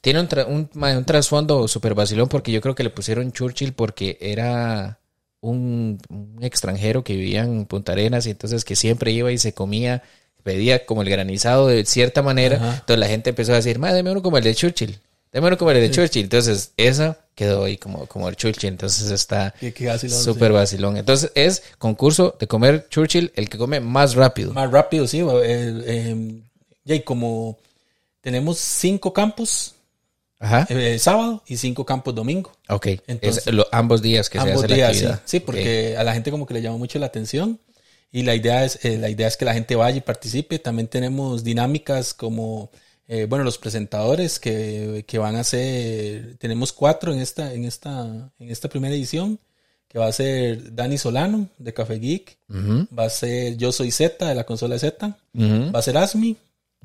Tiene un, tra- un, trasfondo súper vacilón porque yo creo que le pusieron Churchill porque era un, un extranjero que vivía en Punta Arenas y entonces que siempre iba y se comía, pedía como el granizado de cierta manera. Ajá. Entonces la gente empezó a decir, madre, deme uno como el de Churchill. Deme uno como el de Churchill. Entonces esa quedó ahí como, como el Churchill. Entonces está súper vacilón. Entonces es concurso de comer Churchill el que come más rápido. Más rápido, sí. eh, eh, y como tenemos cinco campos Ajá. eh, sábado y cinco campos domingo. Ok. entonces- es lo- ambos días que ambos se hace días, la sí. actividad. Sí, porque a la gente como que le llama mucho la atención y la idea es eh, la idea es que la gente vaya y participe. También tenemos dinámicas como eh, bueno los presentadores que, que van a ser tenemos cuatro en esta en esta en esta primera edición que va a ser Dani Solano de Café Geek, va a ser Yo Soy Z de la consola Z, va a ser Asmi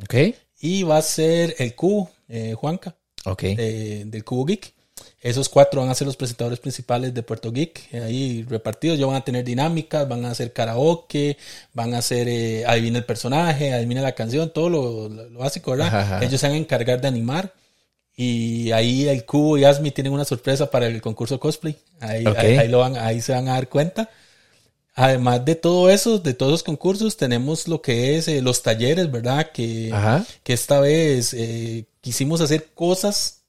Ok. y va a ser el Cubo eh, Juanca Ok. de- del Cubo Geek. Esos cuatro van a ser los presentadores principales de Puerto Geek, ahí repartidos. Ya van a tener dinámicas, van a hacer karaoke, van a hacer eh, adivina el personaje, adivina la canción, todo lo, lo básico, ¿verdad? Ajá, ajá. Ellos se van a encargar de animar. Y ahí el Cubo y Asmi tienen una sorpresa para el concurso cosplay. Ahí, Ok. ahí, ahí lo van, ahí se van a dar cuenta. Además de todo eso, de todos los concursos, tenemos lo que es eh, los talleres, ¿verdad? Que, que esta vez eh, quisimos hacer cosas,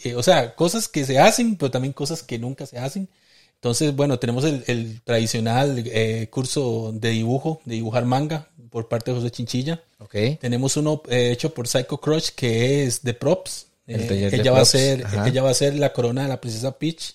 que- o sea, cosas que se hacen, pero también cosas que nunca se hacen. Entonces, bueno, tenemos el, el tradicional eh, curso de dibujo, de dibujar manga por parte de José Chinchilla. Ok. Tenemos uno eh, hecho por Psycho Crush que es de props. El Eh, taller de ella va a props, ser, ajá. ella va a ser la corona de la princesa Peach.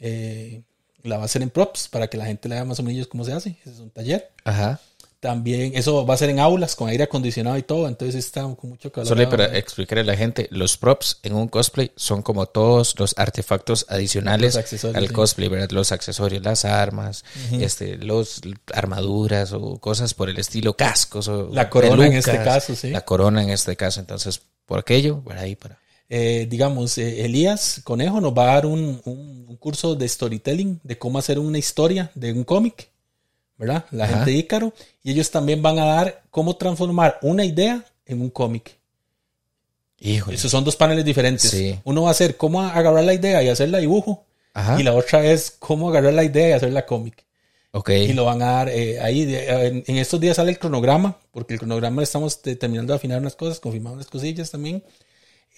Eh, la va a hacer en props para que la gente le vea más o menos cómo se hace. Ese es un taller. Ajá. También eso va a ser en aulas con aire acondicionado y todo. Entonces está con mucho calor. Solo para explicarle a la gente, los props en un cosplay son como todos los artefactos adicionales al sí. cosplay, ¿verdad? Los accesorios, las armas, este, los armaduras o cosas por el estilo, cascos o La corona en este caso, sí. La corona en este caso, entonces, por aquello, por ahí para. Eh, digamos, eh, Elías Conejo nos va a dar un, un- un curso de storytelling, de cómo hacer una historia de un cómic, ¿verdad? La Ajá. gente de Ícaro. Y ellos también van a dar cómo transformar una idea en un cómic. Híjole. Esos son dos paneles diferentes. Sí. Uno va a ser cómo agarrar la idea y hacerla dibujo. Ajá. Y la otra es cómo agarrar la idea y hacerla cómic. Ok. Y lo van a dar eh, ahí. de- en, en estos días sale el cronograma, porque el cronograma estamos terminando de afinar unas cosas, confirmar unas cosillas también.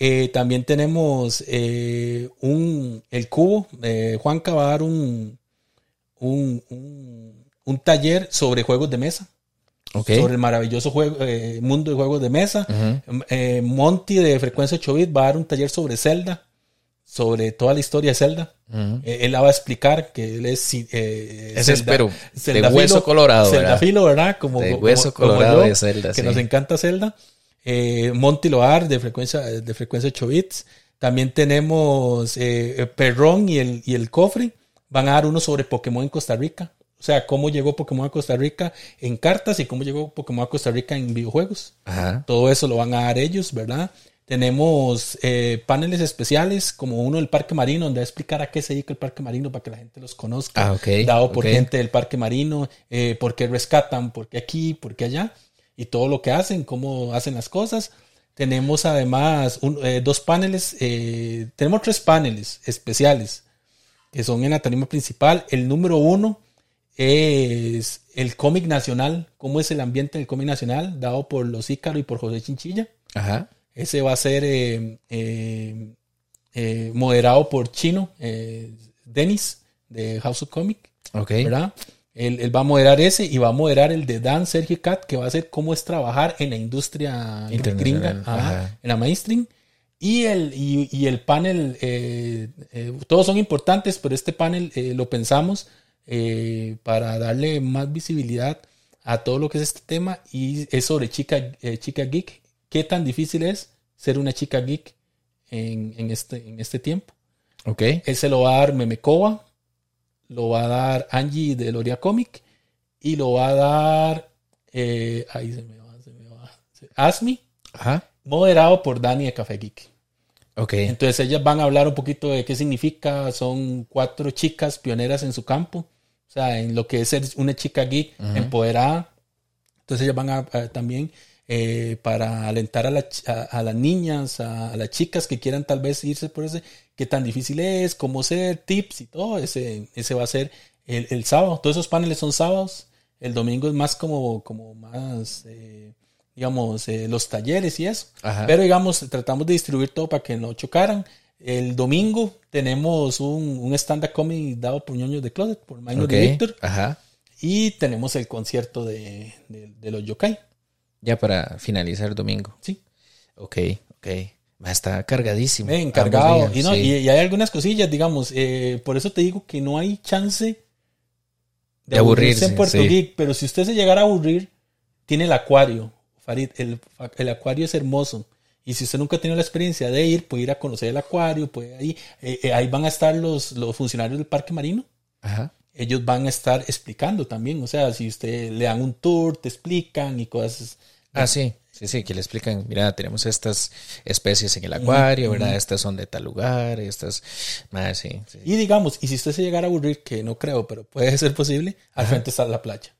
Eh, también tenemos eh, un, el cubo. Juanca va a dar un, un, un, un taller sobre juegos de mesa, sobre el maravilloso juego, eh, mundo de juegos de mesa. Eh, Monty de Frecuencia 8 bit va a dar un taller sobre Zelda, sobre toda la historia de Zelda. Eh, él la va a explicar que él es es, Zelda- pero, de hueso colorado, ¿verdad? Zeldafilo, ¿verdad? Como, De hueso como colorado yo, de Zelda, que sí. nos encanta Zelda. Monty Loar de frecuencia, de frecuencia 8 bits. También tenemos Perrón y el, y el Cofre. Van a dar uno sobre Pokémon en Costa Rica. O sea, cómo llegó Pokémon a Costa Rica en cartas y cómo llegó Pokémon a Costa Rica en videojuegos. Ajá. Todo eso lo van a dar ellos, ¿verdad? Tenemos eh, paneles especiales, como uno del Parque Marino, donde va a explicar a qué se dedica el Parque Marino para que la gente los conozca. Ah, Dado por gente del Parque Marino, eh, por qué rescatan, por qué aquí, por qué allá, y todo lo que hacen, cómo hacen las cosas. Tenemos además un- eh, dos paneles, eh, tenemos tres paneles especiales que son en la tarima principal. El número uno es el cómic nacional, cómo es el ambiente del cómic nacional, dado por los Ícaro y por José Chinchilla. Ajá. Ese va a ser eh, eh, eh, moderado por Chino, Dennis, de House of Comic, Ok. ¿verdad? Él, él va a moderar ese y va a moderar el de Dan Sergio Cat, que va a ser cómo es trabajar en la industria gringa, ajá, ajá. en la mainstream. Y el, y, y el panel, todos son importantes, pero este panel lo pensamos eh, para darle más visibilidad a todo lo que es este tema y es sobre chica, eh, chica geek. ¿Qué tan difícil es ser una chica geek en, en este, en este tiempo? Ok. Él se lo va a dar Memecoba, lo va a dar Angie de Loria Comic y lo va a dar. eh, ahí se me va, se me va. Asmi, Ajá. moderado por Dani de Café Geek. Ok. Entonces ellas van a hablar un poquito de qué significa. Son cuatro chicas pioneras en su campo. O sea, en lo que es ser una chica geek empoderada. Entonces ellas van a, a- también eh, para alentar a, la a- a las niñas, a, a las chicas que quieran tal vez irse por ese, qué tan difícil es, cómo ser, tips y todo. Ese, ese va a ser el, el sábado. Todos esos paneles son sábados. El domingo es más como, como más, eh, digamos, eh, los talleres y eso. Ajá. Pero digamos, tratamos de distribuir todo para que no chocaran. El domingo tenemos un, un stand-up comedy dado por ñoños de Closet, por Maños Ok. de Víctor. Ajá. Y tenemos el concierto de, de- de los yokai. Ya para finalizar el domingo. Sí. Ok, ok. Estar cargadísimo. Ven, cargado. Ambos Y, no, sí. y, y hay algunas cosillas, digamos. eh, por eso te digo que no hay chance de, De aburrirse, aburrirse, en Puerto sí. Geek. Pero si usted se llegara a aburrir, tiene el acuario. Farid, el, el acuario es hermoso. Y si usted nunca ha tenido la experiencia de ir, puede ir a conocer el acuario, puede ahí, eh, eh, ahí van a estar los, los funcionarios del parque marino. Ajá. ellos van a estar explicando también. O sea, si usted le dan un tour, te explican y cosas Ah, sí, sí, sí, que le explican, mira, tenemos estas especies en el acuario, ¿verdad? Estas son de tal lugar, estas, más, sí, sí. Y digamos, y si usted se llegara a aburrir, que no creo, pero puede ser posible, al frente está la playa.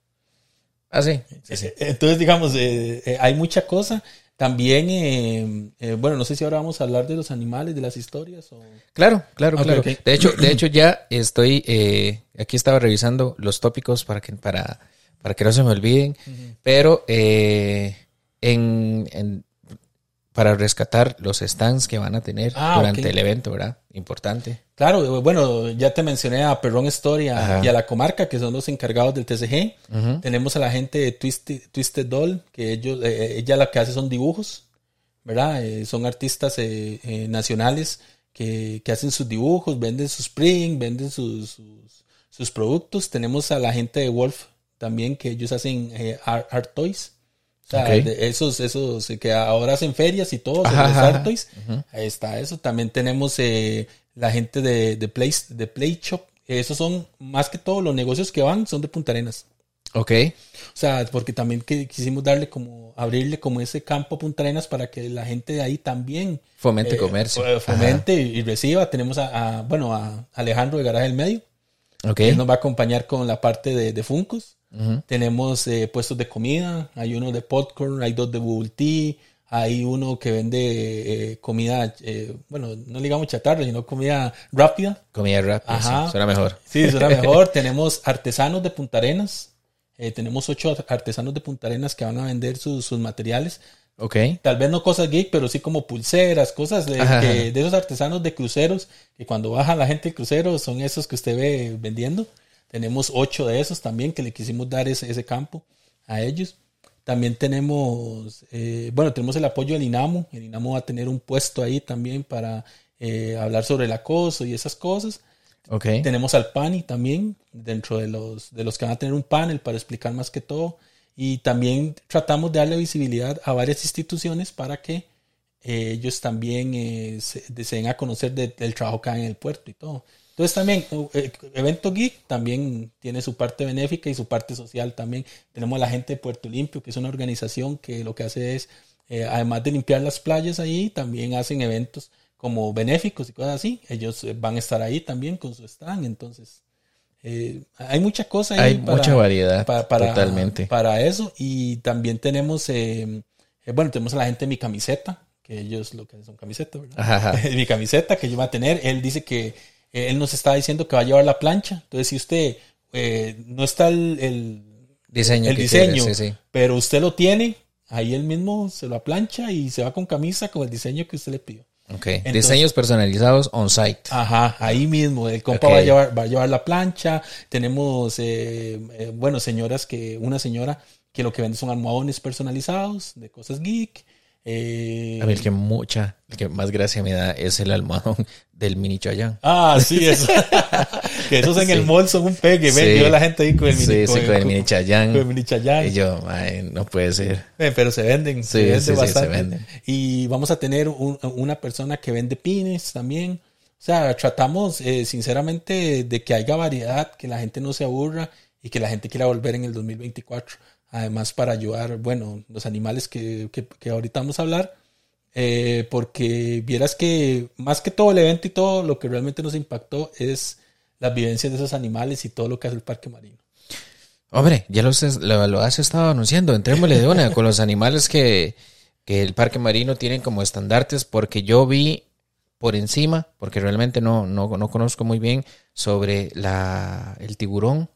Ah, sí, sí, sí. Entonces, digamos, eh, eh, hay mucha cosa. También, eh, eh, bueno, no sé si ahora vamos a hablar de los animales, de las historias. O... Claro, claro, claro. De hecho, de hecho ya estoy, eh, aquí estaba revisando los tópicos para que, para, para que no se me olviden, pero eh, en, en- para rescatar los stands que van a tener Ah, durante el evento, ¿verdad? Importante. Claro, eh, bueno, ya te mencioné a Perrón Story a- Ajá. y a la comarca, que son los encargados del TCG. Ujú. Tenemos a la gente de Twisted, Twisted Doll, que ellos, eh, ella lo que hace son dibujos, ¿verdad? Eh, son artistas eh, eh, nacionales que, que hacen sus dibujos, venden sus print, venden sus, sus, sus productos. Tenemos a la gente de Wolf también, que ellos hacen eh, art, art toys. O sea, de esos, esos eh, que ahora hacen ferias y todo, Ajá, los toys. Ahí está eso. También tenemos eh, la gente de, de, Play, de Play Shop. Esos son, más que todo, los negocios que van son de Punta Arenas. Ok. O sea, porque también que, quisimos darle como, abrirle como ese campo a Punta Arenas para que la gente de ahí también Fomente eh, comercio. fo- fomente y reciba. Tenemos a, a, bueno, a Alejandro de Garaje del Medio. Ok. Él nos va a acompañar con la parte de, de Funcos. Tenemos eh, puestos de comida. Hay uno de popcorn, hay dos de bubble tea. Hay uno que vende eh, comida, eh, bueno, no digamos chatarra, sino comida rápida. Comida rápida, Ajá. sí, suena mejor. Sí, suena mejor. <laughs> tenemos artesanos de Punta Arenas. Eh, tenemos ocho artesanos de Punta Arenas que van a vender sus, sus materiales. Ok. Tal vez no cosas geek, pero sí como pulseras, cosas de, que- de esos artesanos de cruceros, que cuando baja la gente del crucero son esos que usted ve vendiendo. Tenemos ocho de esos también que le quisimos dar ese, ese campo a ellos. También tenemos, eh, bueno, tenemos el apoyo del INAMO. El INAMO va a tener un puesto ahí también para eh, hablar sobre el acoso y esas cosas. Ok. Tenemos al PANI también, dentro de los, de los que van a tener un panel para explicar más que todo. Y también tratamos de darle visibilidad a varias instituciones para que eh, ellos también eh, se, deseen a conocer de- del trabajo que hay en el puerto y todo. Entonces también, eh, Evento Geek también tiene su parte benéfica y su parte social también. Tenemos a la gente de Puerto Limpio, que es una organización que lo que hace es, eh, además de limpiar las playas ahí, también hacen eventos como benéficos y cosas así. Ellos eh, van a estar ahí también con su stand. Entonces, eh, hay mucha cosa ahí. Hay mucha variedad, totalmente. Para eso. Y también tenemos, eh, bueno, tenemos a la gente de mi camiseta, que ellos lo que son camisetas, ¿verdad? Ajá, ajá. <laughs> mi camiseta que yo va a tener. Él dice que él nos está diciendo que va a llevar la plancha. Entonces, si usted eh, no está el, el, Diseño. el diseño, quieres, sí, sí. pero usted lo tiene, ahí él mismo se lo aplancha y se va con camisa con el diseño que usted le pidió. Ok. Entonces- Diseños personalizados on site. Ajá, ahí mismo. El compa va, a llevar, va a llevar la plancha. Tenemos, eh, eh, bueno, señoras que, una señora que lo que vende son almohadones personalizados de cosas geek. Eh, A mí el que mucha, el que más gracia me da es el almohadón del mini Chayán. Ah, sí, eso. que esos en el mall son un pegue. Ven, Sí. yo la gente ahí con el mini, Sí, sí, con el mini Chayán. con el mini Chayán. Y yo, ay, no puede ser. Eh, pero se venden, se Sí, venden se venden. Y vamos a tener un- una persona que vende pines también. O sea, tratamos eh, sinceramente de que haya variedad, que la gente no se aburra y que la gente quiera volver en el 2024. Además, para ayudar, bueno, los animales que, que, que ahorita vamos a hablar. eh, porque vieras que más que todo el evento y todo, lo que realmente nos impactó es las vivencias de esos animales y todo lo que hace el parque marino. Hombre, ya lo, has- lo, lo has estado anunciando. Entrémosle de una con los animales que, que el parque marino tienen como estandartes, porque yo vi por encima, porque realmente no, no, no conozco muy bien sobre la, el tiburón,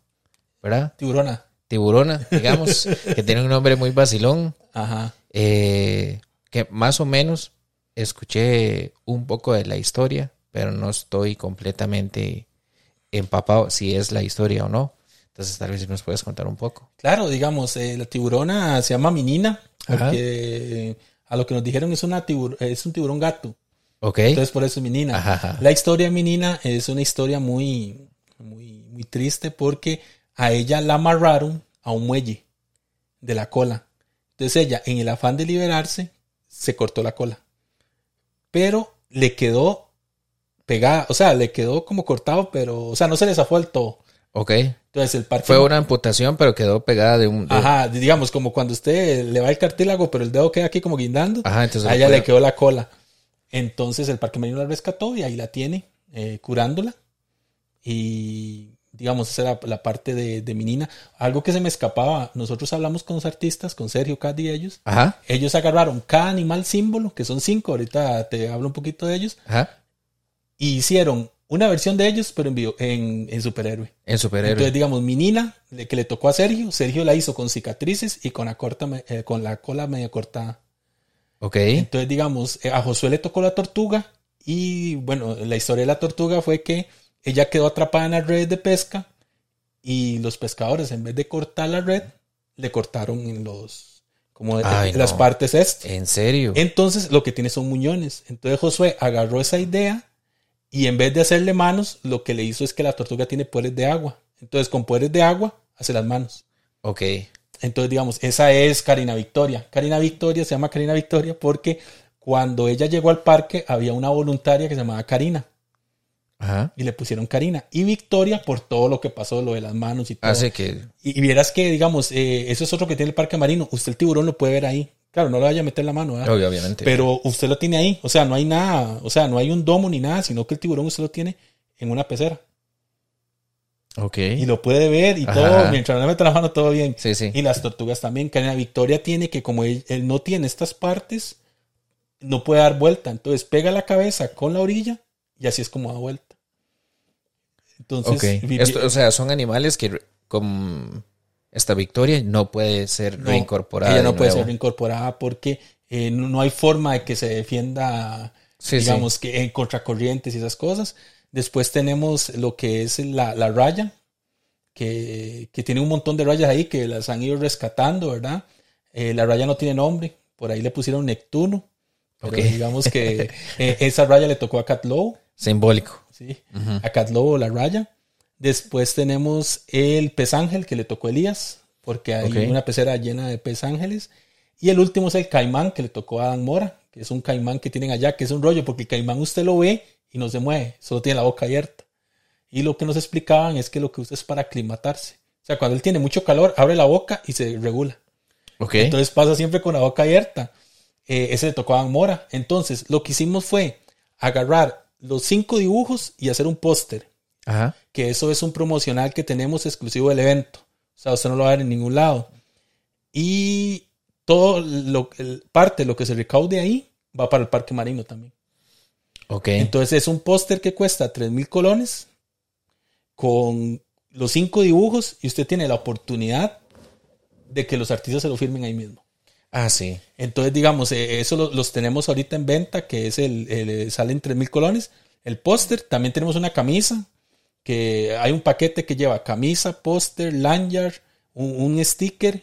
¿verdad? Tiburona. Tiburona, digamos, <laughs> que tiene un nombre muy vacilón. Ajá. eh, que más o menos escuché un poco de la historia, pero no estoy completamente empapado si es la historia o no. Entonces, tal vez nos puedes contar un poco. Claro, digamos, eh, la tiburona se llama Minina, Ajá. porque a lo que nos dijeron es, una tibur- es un tiburón gato, Ok. entonces por eso es Minina. Ajá, ajá. La historia de Minina es una historia muy, muy, muy triste porque a ella la amarraron a un muelle de la cola. Entonces ella, en el afán de liberarse, se cortó la cola. Pero le quedó pegada, o sea, le quedó como cortado, pero, o sea, no se le zafó el todo. Ok. Entonces el parque... Fue una amputación, pero quedó pegada de un... de- Ajá, digamos, como cuando usted le va el cartílago, pero el dedo queda aquí como guindando. Ajá, entonces a ella puede- le quedó la cola. Entonces el parque marino la rescató y ahí la tiene, eh, curándola. Y digamos, esa era la parte de, de mi nina. Algo que se me escapaba, nosotros hablamos con los artistas, con Sergio, Cady y ellos. Ajá, Ellos agarraron cada animal símbolo, que son cinco, ahorita te hablo un poquito de ellos, ajá. y hicieron una versión de ellos, pero en, bio- en, en superhéroe. En superhéroe. Entonces, digamos, mi nina, le- que le tocó a Sergio, Sergio la hizo con cicatrices y con la, corta, eh, con la cola media cortada. ok. Entonces, digamos, eh, a Josué le tocó la tortuga y, bueno, la historia de la tortuga fue que ella quedó atrapada en las redes de pesca y los pescadores, en vez de cortar la red, le cortaron en los, como Ay, en las partes este. En serio. Entonces, lo que tiene son muñones. Entonces, Josué agarró esa idea y en vez de hacerle manos, lo que le hizo es que la tortuga tiene poderes de agua. Entonces, con poderes de agua, hace las manos. Ok. Entonces, digamos, esa es Karina Victoria. Karina Victoria se llama Karina Victoria porque cuando ella llegó al parque había una voluntaria que se llamaba Karina Ajá. y le pusieron Karina. Y Victoria por todo lo que pasó, lo de las manos y todo. Hace que... Y, y vieras que, digamos, eh, eso es otro que tiene el parque marino. Usted el tiburón lo puede ver ahí. Claro, no le vaya a meter la mano, obviamente. Pero usted lo tiene ahí. O sea, no hay nada. O sea, no hay un domo ni nada, sino que el tiburón usted lo tiene en una pecera. ok. Y lo puede ver y Ajá. todo. Mientras no le mete la mano, todo bien. Sí, sí. Y las tortugas también. Karina Victoria tiene que, como él, él no tiene estas partes, no puede dar vuelta. Entonces pega la cabeza con la orilla y así es como da vuelta. Entonces, Esto, o sea, son animales que con esta victoria no puede ser no, reincorporada. Ella no de puede ser reincorporada porque eh, no, no hay forma de que se defienda, Sí, sí. digamos, que en contracorrientes y esas cosas. Después tenemos lo que es la, la raya, que, que tiene un montón de rayas ahí que las han ido rescatando, ¿verdad? Eh, la raya no tiene nombre, por ahí le pusieron Neptuno, pero digamos que <laughs> eh, esa raya le tocó a Cat Lowe, Simbólico. ¿Sí? a Cat Lowe la raya. Después tenemos el pez ángel que le tocó a Elías, porque hay una pecera llena de pez ángeles. Y el último es el caimán que le tocó a Adán Mora, que es un caimán que tienen allá, que es un rollo, porque el caimán usted lo ve y no se mueve, solo tiene la boca abierta. Y lo que nos explicaban es que lo que usa es para aclimatarse. O sea, cuando él tiene mucho calor, abre la boca y se regula. Entonces pasa siempre con la boca abierta. Eh, ese le tocó a Adán Mora. Entonces, lo que hicimos fue agarrar los cinco dibujos y hacer un póster Ajá. que eso es un promocional que tenemos exclusivo del evento. O sea, usted no lo va a ver en ningún lado. Y todo lo el- parte lo que se recaude ahí va para el parque marino también. Ok. Entonces es un póster que cuesta 3 mil colones con los cinco dibujos y usted tiene la oportunidad de que los artistas se lo firmen ahí mismo. Ah, sí. Entonces, digamos, eh, eso lo- los tenemos ahorita en venta, que es el, el eh, salen 3 mil colones. El póster, también tenemos una camisa, que hay un paquete que lleva camisa, póster, lanyard, un, un sticker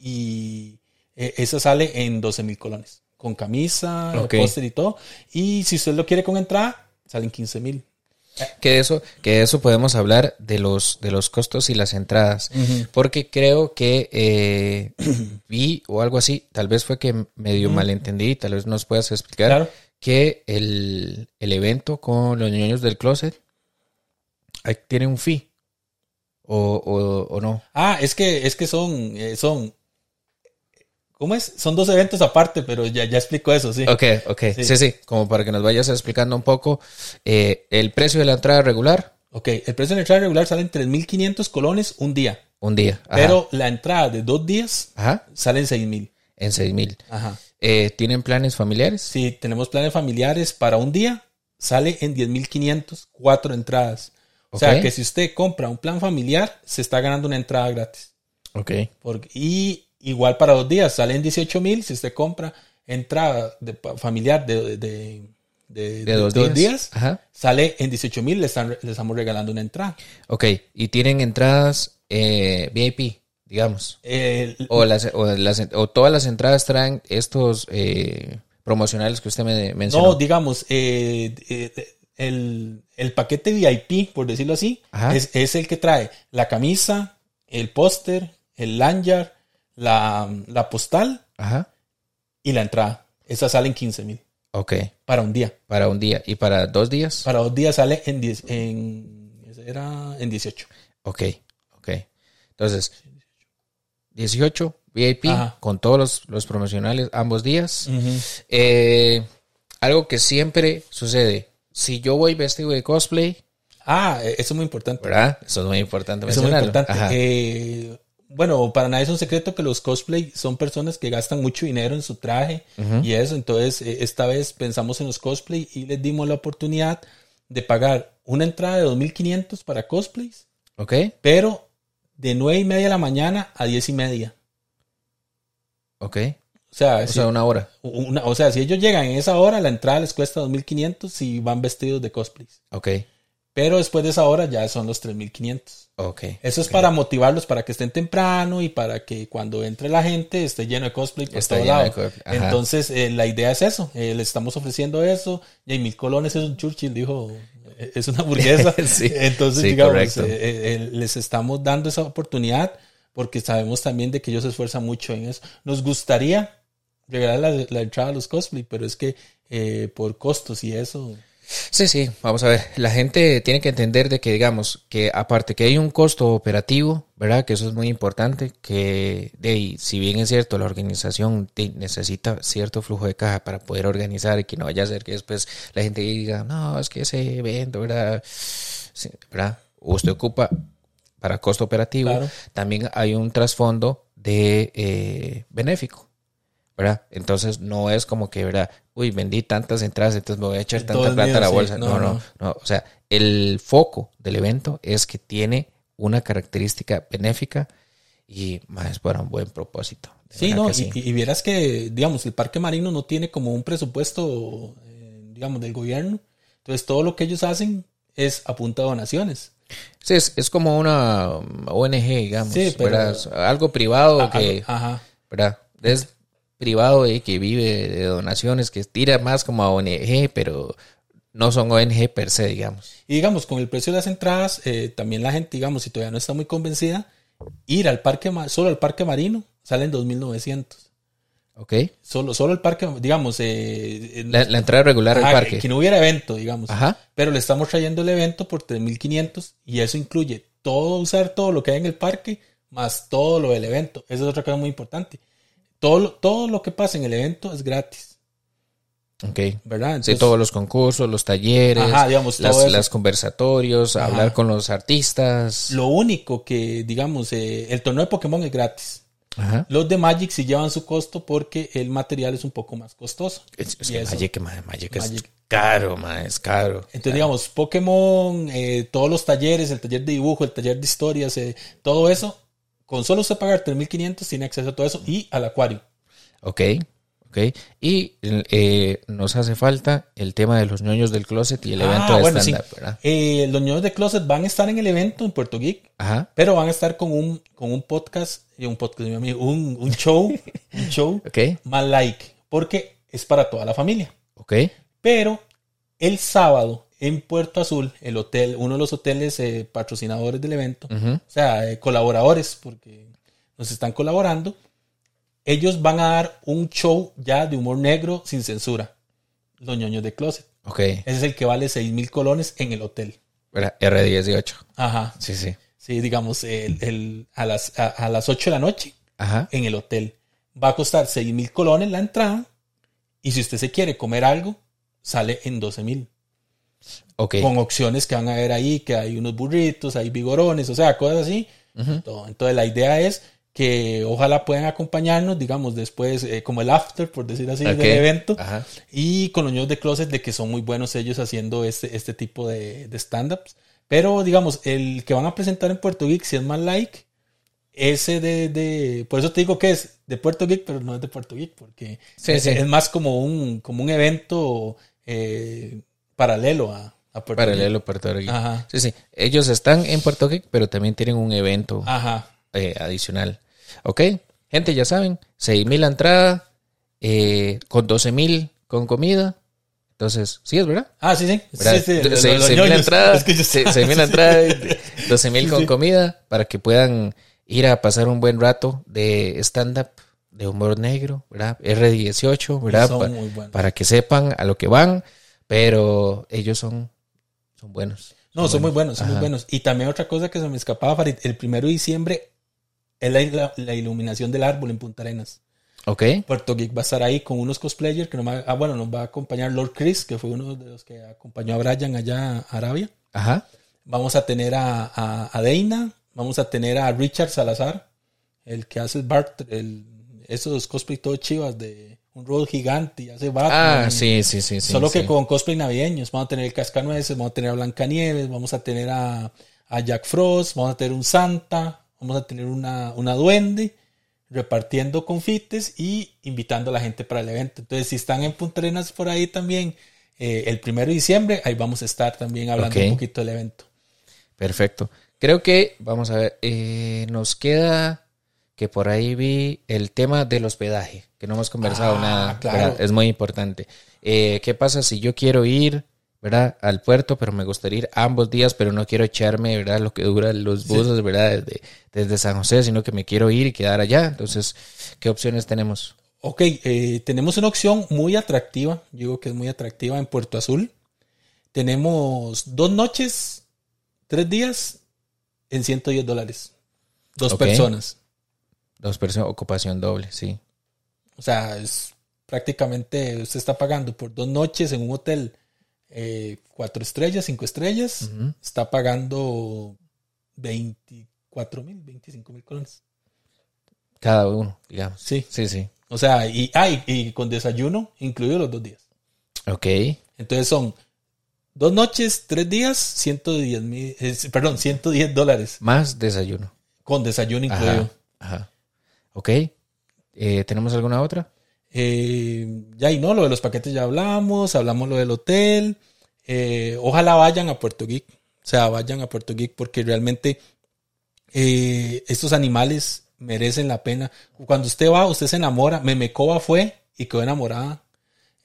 y eh, esa sale en 12 mil colones. Con camisa, póster y todo. Y si usted lo quiere con entrada, salen 15 mil. Que de eso, que de eso podemos hablar de los, de los costos y las entradas. Porque creo que eh, <clears throat> vi o algo así, tal vez fue que medio malentendí, tal vez nos puedas explicar Claro. que el, el evento con los niños del closet tiene un fee. O, o, o no. Ah, es que, es que son, eh, son, ¿cómo es? Son dos eventos aparte, pero ya, ya explico eso, sí. Ok, ok. Sí. Sí. sí, Como para que nos vayas explicando un poco eh, el precio de la entrada regular, Ok, el precio de la entrada regular sale en 3.500 colones un día, un día. Ajá. pero la entrada de dos días Ajá. sale en 6.000. En seis mil. Ajá. Eh, ¿Tienen planes familiares? Si tenemos planes familiares para un día, sale en 10.500, cuatro entradas. O sea que si usted compra un plan familiar, se está ganando una entrada gratis. Ok. Porque- y igual para dos días, sale en 18.000 si usted compra entrada de, familiar de, de, de- De dos días. Sale en 18.000 le, están, le estamos regalando una entrada. Ok. ¿Y tienen entradas eh, VIP, digamos? El- O, las, o, las, o todas las entradas traen estos eh, promocionales que usted me mencionó. No, digamos, eh, el, el paquete VIP, por decirlo así, es, es el que trae la camisa, el póster, el lanyard, la, la postal Ajá. y la entrada. Esa sale en 15 mil Ok. para un día. Para un día. ¿Y para dos días? Para dos días sale en, 10 en, era en 18. Ok, ok. Entonces, 18 VIP Ajá. con todos los, los promocionales ambos días. Eh, algo que siempre sucede. Si yo voy vestido de cosplay, Ah, eh, eso es muy importante. ¿verdad? Eso es muy importante Eso es muy importante. Ajá. Eh, bueno, para nadie es un secreto que los cosplay son personas que gastan mucho dinero en su traje y eso. Entonces, eh, esta vez pensamos en los cosplay y les dimos la oportunidad de pagar una entrada de 2.500 para cosplays, ok, pero de 9 y media de la mañana a 10 y media. ok. O sea, O si, sea, una hora. una- o sea, si ellos llegan en esa hora, la entrada les cuesta 2.500 si van vestidos de cosplays. Ok, Pero después de esa hora ya son los 3.500. ok. Eso es para motivarlos para que estén temprano y para que cuando entre la gente esté lleno de cosplay por Está todo lleno lado. Entonces, eh, la idea es eso. eh, les estamos ofreciendo eso. Y mil colones es un Churchill, dijo, eh, es una hamburguesa. <laughs> Sí, Entonces, sí, digamos, eh, les estamos dando esa oportunidad porque sabemos también de que ellos se esfuerzan mucho en eso. Nos gustaría regalar la, la entrada a los cosplay, pero es que por costos y eso. Sí, sí, vamos a ver. La gente tiene que entender de que, digamos, que aparte que hay un costo operativo, ¿verdad? Que eso es muy importante, que de ahí, si bien es cierto, la organización necesita cierto flujo de caja para poder organizar y que no vaya a ser que después la gente diga, no, es que ese evento, ¿verdad? Sí, ¿verdad? Usted ocupa para costo operativo, Claro. también hay un trasfondo de eh, benéfico. ¿Verdad? Entonces no es como que, ¿verdad? Uy, vendí tantas entradas, entonces me voy a echar tanta plata mío, a la sí. bolsa. No, No, no, no. no, O sea, el foco del evento es que tiene una característica benéfica y más para un buen propósito. Sí, no, y, vieras que, digamos, el parque marino no tiene como un presupuesto, eh, digamos, del gobierno. Entonces, todo lo que ellos hacen es a punta de donaciones. Sí, es, es como una ONG, digamos. Sí, pero- Algo privado que, Ajá. ¿verdad? Es privado y que vive de donaciones, que tira más como a ONG, pero no son ONG per se, digamos. Y digamos, con el precio de las entradas, eh, también la gente, digamos, si todavía no está muy convencida, ir al parque, solo al parque marino, salen 2.900. ¿Ok? Solo, solo el parque, digamos, eh, La, la entrada regular al parque. que no hubiera evento, digamos. Ajá. Pero le estamos trayendo el evento por 3.500 y eso incluye todo, usar todo lo que hay en el parque, más todo lo del evento. Esa es otra cosa muy importante. Todo, lo- todo lo que pasa en el evento es gratis, Ok. ¿verdad? Sí, todos los concursos, los talleres, Ajá, digamos, las, las conversatorios, Ajá. hablar con los artistas. Lo único que, digamos, eh, el torneo de Pokémon es gratis. Ajá. Los de Magic sí llevan su costo porque el material es un poco más costoso. Es, es Y que eso. Magic, ma, Magic es Magic. caro, ma, es caro. Entonces, digamos, Pokémon, eh, todos los talleres, el taller de dibujo, el taller de historias, eh, todo eso, con solo usted pagar 3.500 tiene acceso a todo eso y al acuario. Ok, ok. Y eh, nos hace falta el tema de los ñoños del closet y el Ah, evento de bueno, sí. stand-up, ¿verdad? Eh, los niños de Closet van a estar en el evento en Puerto Geek, Ajá. pero van a estar con un, con un podcast, y un podcast, mi amigo, un, un show, un <laughs> show Ok, más like, porque es para toda la familia. ok. Pero el sábado en Puerto Azul, el hotel, uno de los hoteles eh, patrocinadores del evento, o sea, eh, colaboradores, porque nos están colaborando, ellos van a dar un show ya de humor negro sin censura. Los ñoños de closet. Ok. Ese es el que vale 6 mil colones en el hotel. ¿Verdad? R18. Ajá. Sí, sí. Sí, digamos, el, el- a, las, a, a las 8 de la noche Ajá. en el hotel. Va a costar 6 mil colones la entrada. Y si usted se quiere comer algo, sale en 12 mil. Ok. Con opciones que van a ver ahí, que hay unos burritos, hay vigorones, o sea, cosas así. Ujú. Todo. Entonces la idea es que ojalá puedan acompañarnos, digamos, después, eh, como el after, por decir así, Ok. del evento. Ajá. Y con los niños de closet de que son muy buenos ellos haciendo este, este tipo de, de stand-ups. Pero, digamos, el que van a presentar en Puerto Geek, si es más like, ese de, de... Por eso te digo que es de Puerto Geek, pero no es de Puerto Geek, porque Sí, es, sí. es más como un, como un evento eh, paralelo a, a Puerto Paralelo Puerto Rico. Ajá. Sí, sí. Ellos están en Puerto Rico, pero también tienen un evento Ajá. eh, adicional. Ok, gente, ya saben, 6 mil la entrada, eh, con 12 mil con comida. Entonces, sí es verdad. Ah, sí, sí. ¿verdad? sí, sí, mil la ñoños. entrada, Es que yo- se- seis mil <laughs> la entrada, 12 mil con sí. comida para que puedan ir a pasar un buen rato de stand-up, de humor negro, ¿verdad? R18, ¿verdad? Son Pa- muy para que sepan a lo que van, pero ellos son, son buenos. No, son muy buenos, son muy buenos. Y también otra cosa que se me escapaba, Farid, el primero de diciembre es la, la iluminación del árbol en Punta Arenas. Ok. Puerto Geek va a estar ahí con unos cosplayers que nos va, ah, bueno, nos va a acompañar Lord Chris, que fue uno de los que acompañó a Brian allá a Arabia. Ajá. Vamos a tener a, a, a Deina, vamos a tener a Richard Salazar, el que hace el Bart, el, esos cosplay todos chivas de un rol gigante y hace Batman. Ah, sí, sí, sí. sí Solo sí. que con cosplay navideños. Vamos a tener el Cascanueces, vamos a tener a Blancanieves, vamos a tener a, a Jack Frost, vamos a tener un Santa, vamos a tener una, una duende repartiendo confites y invitando a la gente para el evento. Entonces, si están en Punta Arenas por ahí también, eh, el primero de diciembre, ahí vamos a estar también hablando un poquito del evento. Perfecto. Creo que, vamos a ver, eh, nos queda que por ahí vi el tema del hospedaje, que no hemos conversado Ah, nada. claro. Es muy importante. Eh, ¿Qué pasa si yo quiero ir, verdad, al puerto, pero me gustaría ir ambos días, pero no quiero echarme, verdad, lo que duran los buses, verdad, desde, desde San José, sino que me quiero ir y quedar allá? Entonces, ¿qué opciones tenemos? Ok, eh, tenemos una opción muy atractiva, yo digo que es muy atractiva en Puerto Azul. Tenemos dos noches, tres días en 110 dólares. Dos Ok. personas. Dos personas, ocupación doble, sí. O sea, es prácticamente usted está pagando por dos noches en un hotel eh, cuatro estrellas, cinco estrellas. Está pagando 24 mil, 25 mil colones. Cada uno, digamos. Sí. Sí, sí. O sea, y, ah, y, y con desayuno incluido los dos días. Ok. Entonces son dos noches, tres días, 110 mil, eh, perdón, 110 dólares Más desayuno. con desayuno incluido. Ajá. Ajá. Ok. Eh, ¿Tenemos alguna otra? Eh, ya y no, lo de los paquetes ya hablamos, hablamos lo del hotel. Eh, ojalá vayan a Puerto Geek, o sea, vayan a Puerto Geek porque realmente estos animales merecen la pena. Cuando usted va, usted se enamora. Memecoba fue y quedó enamorada.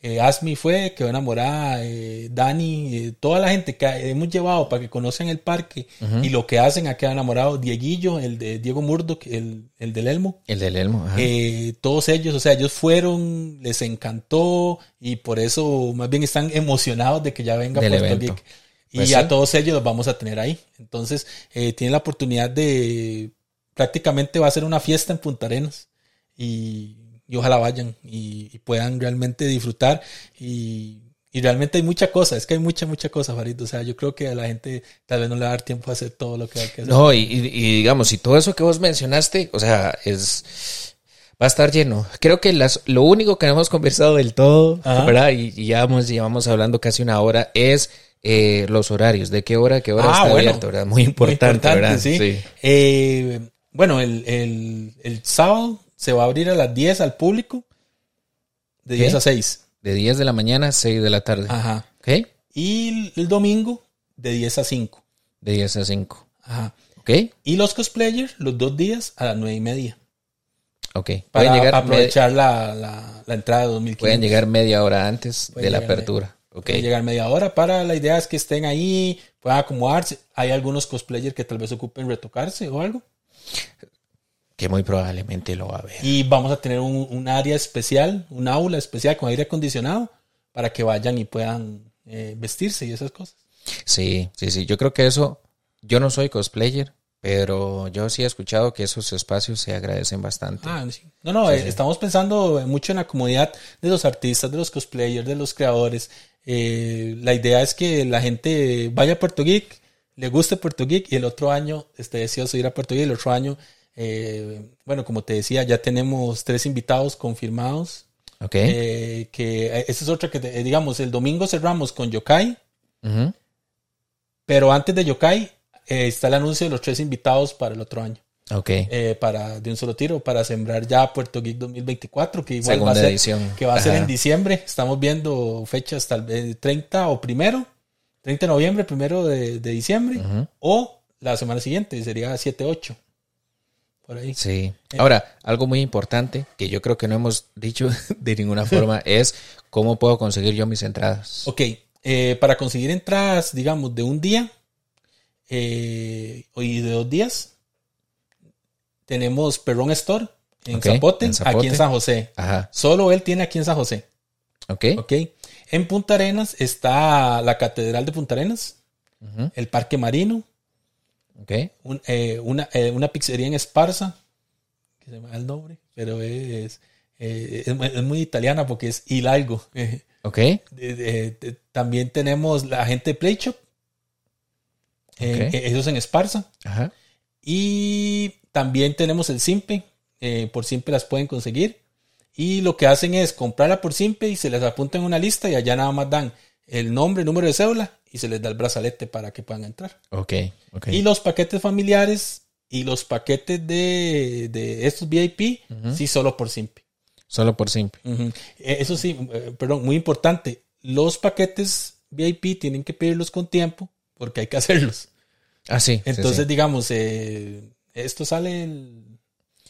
Eh, Asmi fue, quedó enamorada. eh, Dani, eh, toda la gente que hemos llevado para que conozcan el parque y lo que hacen ha quedado enamorado. Dieguillo, el de Diego Murdoch, el, el del Elmo. El del Elmo. ajá. Eh, todos ellos, o sea, ellos fueron, les encantó y por eso más bien están emocionados de que ya venga Del Puerto. Geek. Y Pues a sí. todos ellos los vamos a tener ahí. Entonces, eh, tienen la oportunidad de, prácticamente va a ser una fiesta en Punta Arenas y, y ojalá vayan y, y puedan realmente disfrutar y, y realmente hay mucha cosa, es que hay mucha, mucha cosa, Farid. O sea, yo creo que a la gente tal vez no le va a dar tiempo a hacer todo lo que hay que hacer. No, y, digamos, y todo eso que vos mencionaste, o sea, es va a estar lleno. Creo que las, lo único que no hemos conversado del todo, Ajá. ¿verdad? Y, y ya vamos, llevamos hablando casi una hora, es eh, los horarios, de qué hora, qué hora Ah, está bueno. abierto, ¿verdad? Muy importante, ¿verdad? sí. Eh, bueno, el, el- el sábado se va a abrir a las 10 al público, de ¿Qué? 10 a 6. De 10 de la mañana a 6 de la tarde. Ajá. ¿Ok? Y el, domingo, de 10 a 5. De 10 a 5. Ajá. ¿Ok? Y los cosplayers, los dos días a las 9 y media. Ok. Para Pueden llegar, aprovechar la, la, la entrada de 2015. pueden llegar media hora antes Pueden de la apertura. Ok. Pueden llegar media hora para la idea es que estén ahí, puedan acomodarse. Hay algunos cosplayers que tal vez ocupen retocarse o algo. Que muy probablemente lo va a ver. Y vamos a tener un, un área especial, un aula especial con aire acondicionado para que vayan y puedan eh, vestirse y esas cosas. Sí, sí, sí. Yo creo que eso, yo no soy cosplayer, pero yo sí he escuchado que esos espacios se agradecen bastante. Ah, sí. No, no, eh, estamos pensando mucho en la comodidad de los artistas, de los cosplayers, de los creadores. Eh, la idea es que la gente vaya a Puerto Geek, le guste Puerto Geek y el otro año esté deseoso de ir a Puerto Geek. El otro año, eh, bueno, como te decía, ya tenemos tres invitados confirmados. ok. Eh, que eh, esa es otra que, eh, digamos, el domingo cerramos con Yokai, pero antes de Yokai eh, está el anuncio de los tres invitados para el otro año. Ok. eh, para de un solo tiro para sembrar ya Puerto Geek 2024 que igual Segunda va a ser, edición. que va a ser en diciembre estamos viendo fechas tal vez 30 o primero 30 de noviembre primero de, de diciembre o la semana siguiente sería 7 8 por ahí Sí. Ahora, algo muy importante que yo creo que no hemos <laughs> dicho de ninguna forma <laughs> es cómo puedo conseguir yo mis entradas. ok eh, para conseguir entradas digamos de un día eh, y de dos días tenemos Perron Store en, Ok, Zapote, en Zapote. aquí en San José Ajá. solo él tiene aquí en San José Ok. Ok. En Punta Arenas está la Catedral de Punta Arenas. el Parque Marino, Ok. un- eh, una, eh, una pizzería en Esparza, que se me da el nombre, pero es, eh, es, muy- es muy italiana porque es Hidalgo. <laughs> Ok. también tenemos la gente de Play Shop, esos en Esparza. Ajá. Y también tenemos el Simpe, por Simpe las pueden conseguir. Y lo que hacen es comprarla por Simpe y se les apunta en una lista y allá nada más dan el nombre, el número de cédula y se les da el brazalete para que puedan entrar. Ok. Ok. Y los paquetes familiares y los paquetes de, de estos VIP, sí, solo por Simpe. Solo por simple. Ujú. Eh, Eso sí, eh, perdón, muy importante. Los paquetes VIP tienen que pedirlos con tiempo porque hay que <laughs> hacerlos. Ah, sí. sí, Entonces, sí. digamos, eh, esto sale el...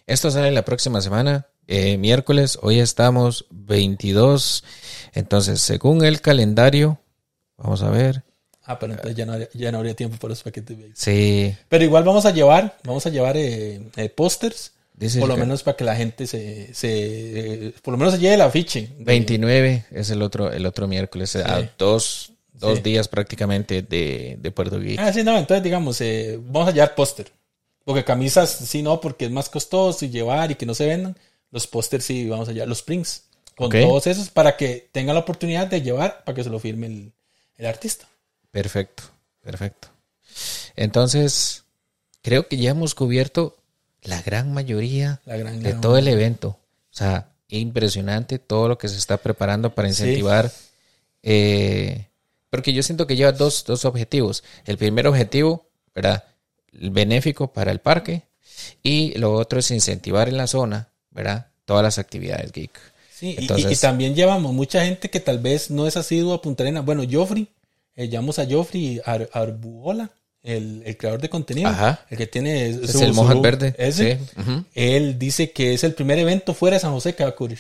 Esto sale la próxima semana, eh, miércoles. Hoy estamos 22. Entonces, según el calendario, vamos a ver. Ah, pero entonces ya no, habría- ya no habría tiempo para los paquetes VIP. Sí. Pero igual vamos a llevar, vamos a llevar eh, eh, pósters, por lo que menos para que la gente se, se eh, por lo menos se lleve el afiche. de- 29 es el otro, el otro miércoles. A dos, dos Sí. días prácticamente de, de Puerto Geek. Ah, sí, no, entonces digamos, eh, vamos a llevar póster. Porque camisas sí no, porque es más costoso y llevar y que no se vendan. Los pósters sí vamos a llevar, los prints. Con todos esos para que tengan la oportunidad de llevar para que se lo firme el, el artista. Perfecto, perfecto. Entonces, creo que ya hemos cubierto la gran mayoría La gran de todo el evento. O sea, impresionante todo lo que se está preparando para incentivar. eh, porque yo siento que lleva dos, dos objetivos. El primer objetivo, ¿verdad? El benéfico para el parque. Y lo otro es incentivar en la zona, ¿verdad? Todas las actividades geek. Sí, Entonces- y, y también llevamos mucha gente que tal vez no es asiduo a Punta Arenas. Bueno, Joffrey, eh, llamamos a Joffrey Ar- Arbuola, el, el creador de contenido, Ajá. el que tiene Es su- el Mohat Verde. ese. Sí. Él dice que es el primer evento fuera de San José que va a cubrir.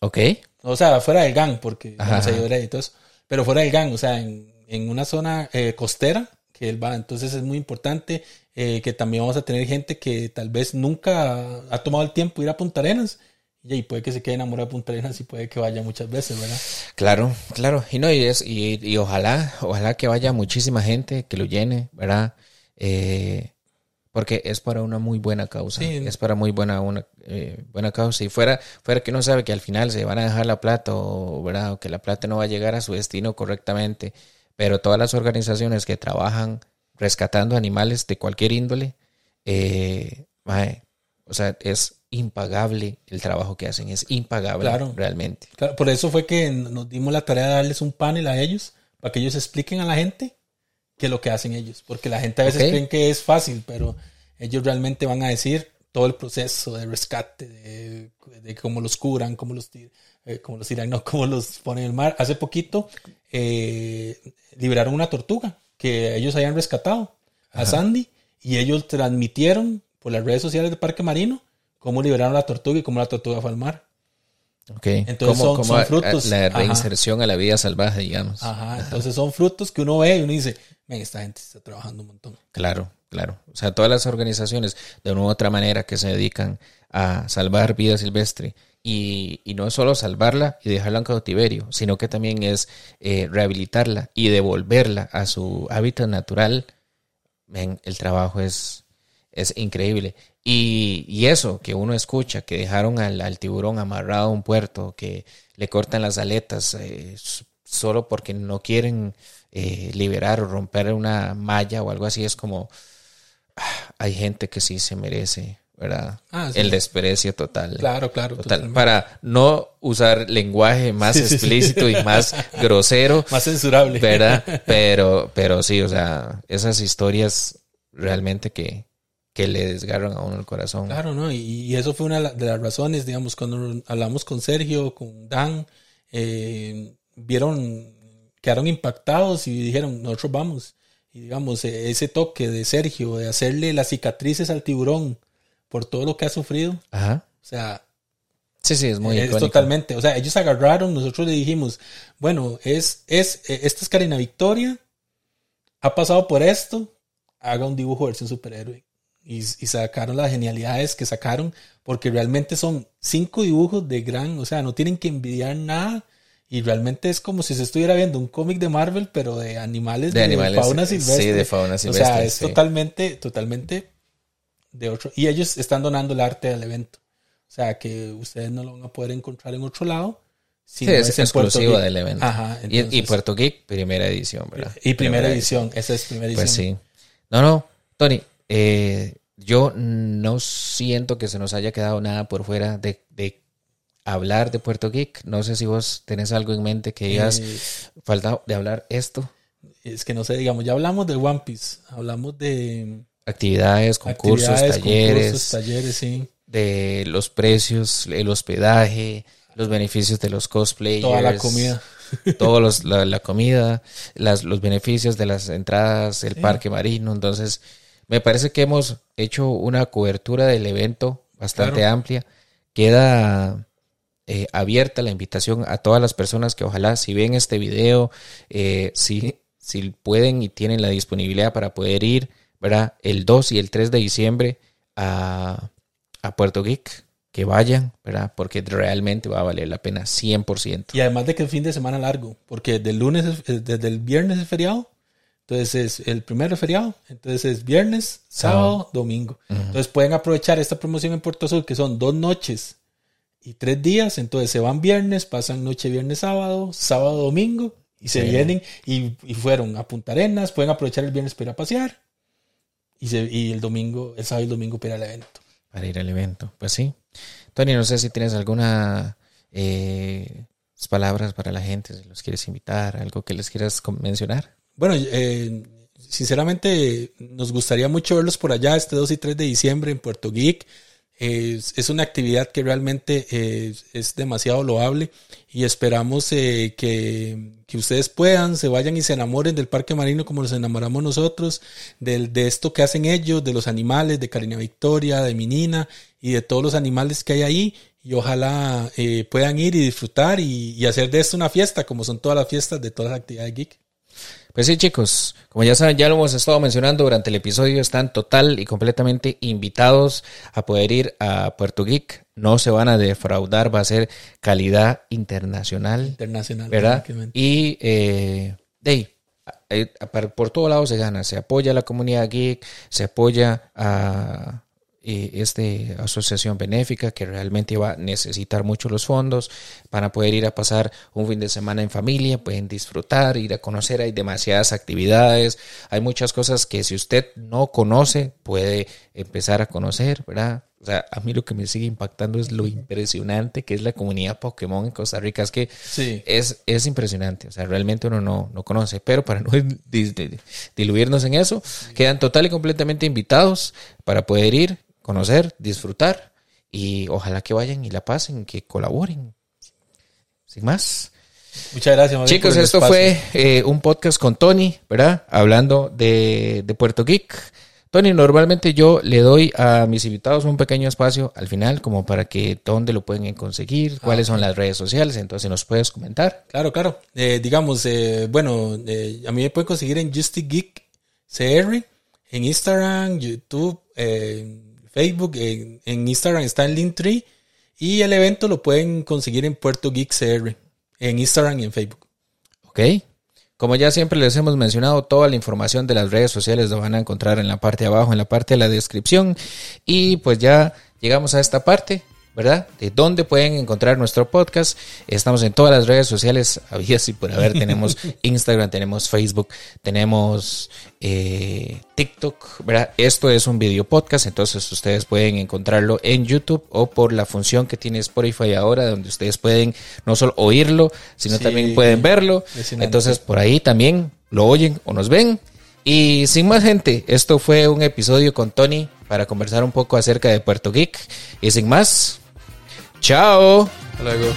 Ok. O sea, fuera del gang, porque Ajá, no sé, y todo eso. Pero fuera del gang, o sea, en, en una zona eh, costera que él va. Entonces es muy importante eh, que también vamos a tener gente que tal vez nunca ha tomado el tiempo de ir a Punta Arenas. Y, puede que se quede enamorado de Punta Arenas y puede que vaya muchas veces, ¿verdad? Claro, claro. Y no, y, es, y, y ojalá, ojalá que vaya muchísima gente, que lo llene, ¿verdad? Eh, porque es para una muy buena causa. Sí. Es para muy buena, una, eh, buena causa. Y fuera, fuera que uno sabe que al final se van a dejar la plata, o, ¿verdad? O que la plata no va a llegar a su destino correctamente. Pero todas las organizaciones que trabajan rescatando animales de cualquier índole, eh, o sea, es impagable el trabajo que hacen. Es impagable Claro. realmente. Claro, por eso fue que nos dimos la tarea de darles un panel a ellos, para que ellos expliquen a la gente qué es lo que hacen ellos. Porque la gente a veces Ok. creen que es fácil, pero ellos realmente van a decir todo el proceso de rescate, de, de cómo los curan, cómo los, eh, cómo los tiran, no, <laughs> cómo los ponen en el mar. Hace poquito eh, liberaron una tortuga que ellos habían rescatado a Sandy y ellos transmitieron por las redes sociales de Parque Marino cómo liberaron la tortuga y cómo la tortuga fue al mar. Ok. Entonces son- son frutos. La Ajá. reinserción a la vida salvaje, digamos. Ajá, entonces son frutos que uno ve y uno dice, ven, esta gente está trabajando un montón. Claro, claro. O sea, todas las organizaciones de una u otra manera que se dedican a salvar vida silvestre y, y no es solo salvarla y dejarla en cautiverio, sino que también es eh, rehabilitarla y devolverla a su hábitat natural. Ven, el trabajo es, es increíble. Y, y eso que uno escucha, que dejaron al, al tiburón amarrado a un puerto, que le cortan las aletas eh, solo porque no quieren eh, liberar o romper una malla o algo así, es como ah, hay gente que sí se merece, ¿verdad? Ah, sí. El desprecio total. Claro, claro. Total, para no usar lenguaje más Sí, sí, sí. explícito y más <laughs> grosero, Más censurable. ¿verdad? Pero, pero sí, o sea, esas historias realmente que, que le desgarran a uno el corazón. Claro, ¿no? Y, y eso fue una de la- de las razones, digamos, cuando hablamos con Sergio, con Dan, eh, vieron, quedaron impactados y dijeron, nosotros vamos. Y digamos, eh, ese toque de Sergio, de hacerle las cicatrices al tiburón por todo lo que ha sufrido, Ajá. o sea, Sí, sí, es muy es icónico. totalmente, o sea, ellos agarraron, nosotros le dijimos, bueno, es, es, eh, esta es Karina Victoria, ha pasado por esto, haga un dibujo versión superhéroe. Y, y sacaron las genialidades que sacaron, porque realmente son cinco dibujos de gran, o sea, no tienen que envidiar nada. Y realmente es como si se estuviera viendo un cómic de Marvel, pero de animales De animales, fauna sí, silvestre. de fauna O silvestre, sea, es sí. totalmente, totalmente de otro. Y ellos están donando el arte al evento. O sea, que ustedes no lo van a poder encontrar en otro lado. Sí, sino es, exclusivo Geek. del evento. Ajá. y, y entonces- Puerto Geek, primera edición, ¿verdad? y primera edición. Esa es primera edición. Pues sí. No, no, Tony, eh, yo no siento que se nos haya quedado nada por fuera de, de hablar de Puerto Geek. No sé si vos tenés algo en mente que digas, Eh, falta de hablar esto. es que no sé, digamos, ya hablamos de One Piece, hablamos de Actividades, concursos, actividades, talleres, concursos, talleres, sí. de los precios, el hospedaje, los beneficios de los cosplayers. Toda la comida. <laughs> todos los, la, la comida, las, los beneficios de las entradas, el parque marino. Entonces, me parece que hemos hecho una cobertura del evento bastante Claro. amplia. Queda eh, abierta la invitación a todas las personas que ojalá si ven este video, eh, si, si pueden y tienen la disponibilidad para poder ir, ¿verdad? El 2 y el 3 de diciembre a, a Puerto Geek, que vayan, ¿verdad? Porque realmente va a valer la pena 100%. Y además de que el fin de semana largo, porque desde el lunes, es- es- desde el viernes es feriado, entonces es el primero es feriado, entonces es viernes, sábado, domingo. Entonces pueden aprovechar esta promoción en Puerto Sur, que son dos noches y tres días, entonces se van viernes, pasan noche, viernes, sábado, sábado, domingo, y se Sí. vienen y, y fueron a Punta Arenas, pueden aprovechar el viernes para ir a pasear, y, se- y el domingo, el sábado y el domingo para ir al evento. para ir al evento. Pues sí. Tony, no sé si tienes alguna eh, palabras para la gente, si los quieres invitar, algo que les quieras mencionar. Bueno, eh, sinceramente nos gustaría mucho verlos por allá este 2 y 3 de diciembre en Puerto Geek. Es, una actividad que realmente eh, es demasiado loable y esperamos eh, que, que ustedes puedan, se vayan y se enamoren del parque marino como nos enamoramos nosotros, del, de esto que hacen ellos, de los animales, de Karina Victoria, de Minina y de todos los animales que hay ahí y ojalá eh, puedan ir y disfrutar y, y hacer de esto una fiesta como son todas las fiestas de todas las actividades geek. Pues sí, chicos, como ya saben, ya lo hemos estado mencionando durante el episodio, están total y completamente invitados a poder ir a Puerto Geek. No se van a defraudar, va a ser calidad internacional, internacional. ¿verdad? Y eh, de ahí, eh, par- por todo lado se gana, se apoya a la comunidad geek, se apoya a eh, este asociación benéfica que realmente va a necesitar mucho los fondos, van a poder ir a pasar un fin de semana en familia, pueden disfrutar, ir a conocer, hay demasiadas actividades, hay muchas cosas que si usted no conoce puede empezar a conocer, ¿verdad? O sea, a mí lo que me sigue impactando es lo impresionante que es la comunidad Pokémon en Costa Rica. Es que Sí. es, es impresionante. O sea, realmente uno no, no conoce. Pero para no <laughs> di- di- diluirnos en eso, quedan total y completamente invitados para poder ir, conocer, disfrutar y ojalá que vayan y la pasen, que colaboren. Sin más. Muchas gracias. Chicos, esto espacio. fue eh, un podcast con Tony, ¿verdad? Hablando de, de Puerto Geek. Tony, normalmente yo le doy a mis invitados un pequeño espacio al final, como para que dónde lo pueden conseguir, cuáles son las redes sociales, entonces nos puedes comentar. Claro, claro. Eh, digamos, eh, bueno, eh, a mí me pueden conseguir en Justy Geek CR, en Instagram, YouTube, eh, Facebook. en- Instagram está en Linktree. Y el evento lo pueden conseguir en Puerto Geek CR, en Instagram y en Facebook. ¿Ok? Como ya siempre les hemos mencionado, toda la información de las redes sociales lo van a encontrar en la parte de abajo, en la parte de la descripción. Y pues ya llegamos a esta parte, ¿verdad? De dónde pueden encontrar nuestro podcast. Estamos en todas las redes sociales, había así por haber. Tenemos <laughs> Instagram, tenemos Facebook, tenemos eh, TikTok, ¿verdad? Esto es un video podcast, entonces ustedes pueden encontrarlo en YouTube o por la función que tiene Spotify ahora, donde ustedes pueden no solo oírlo, sino Sí. también pueden verlo. Entonces por ahí también lo oyen o nos ven. Y sin más gente, esto fue un episodio con Tony para conversar un poco acerca de Puerto Geek. Y sin más, chao. Luego.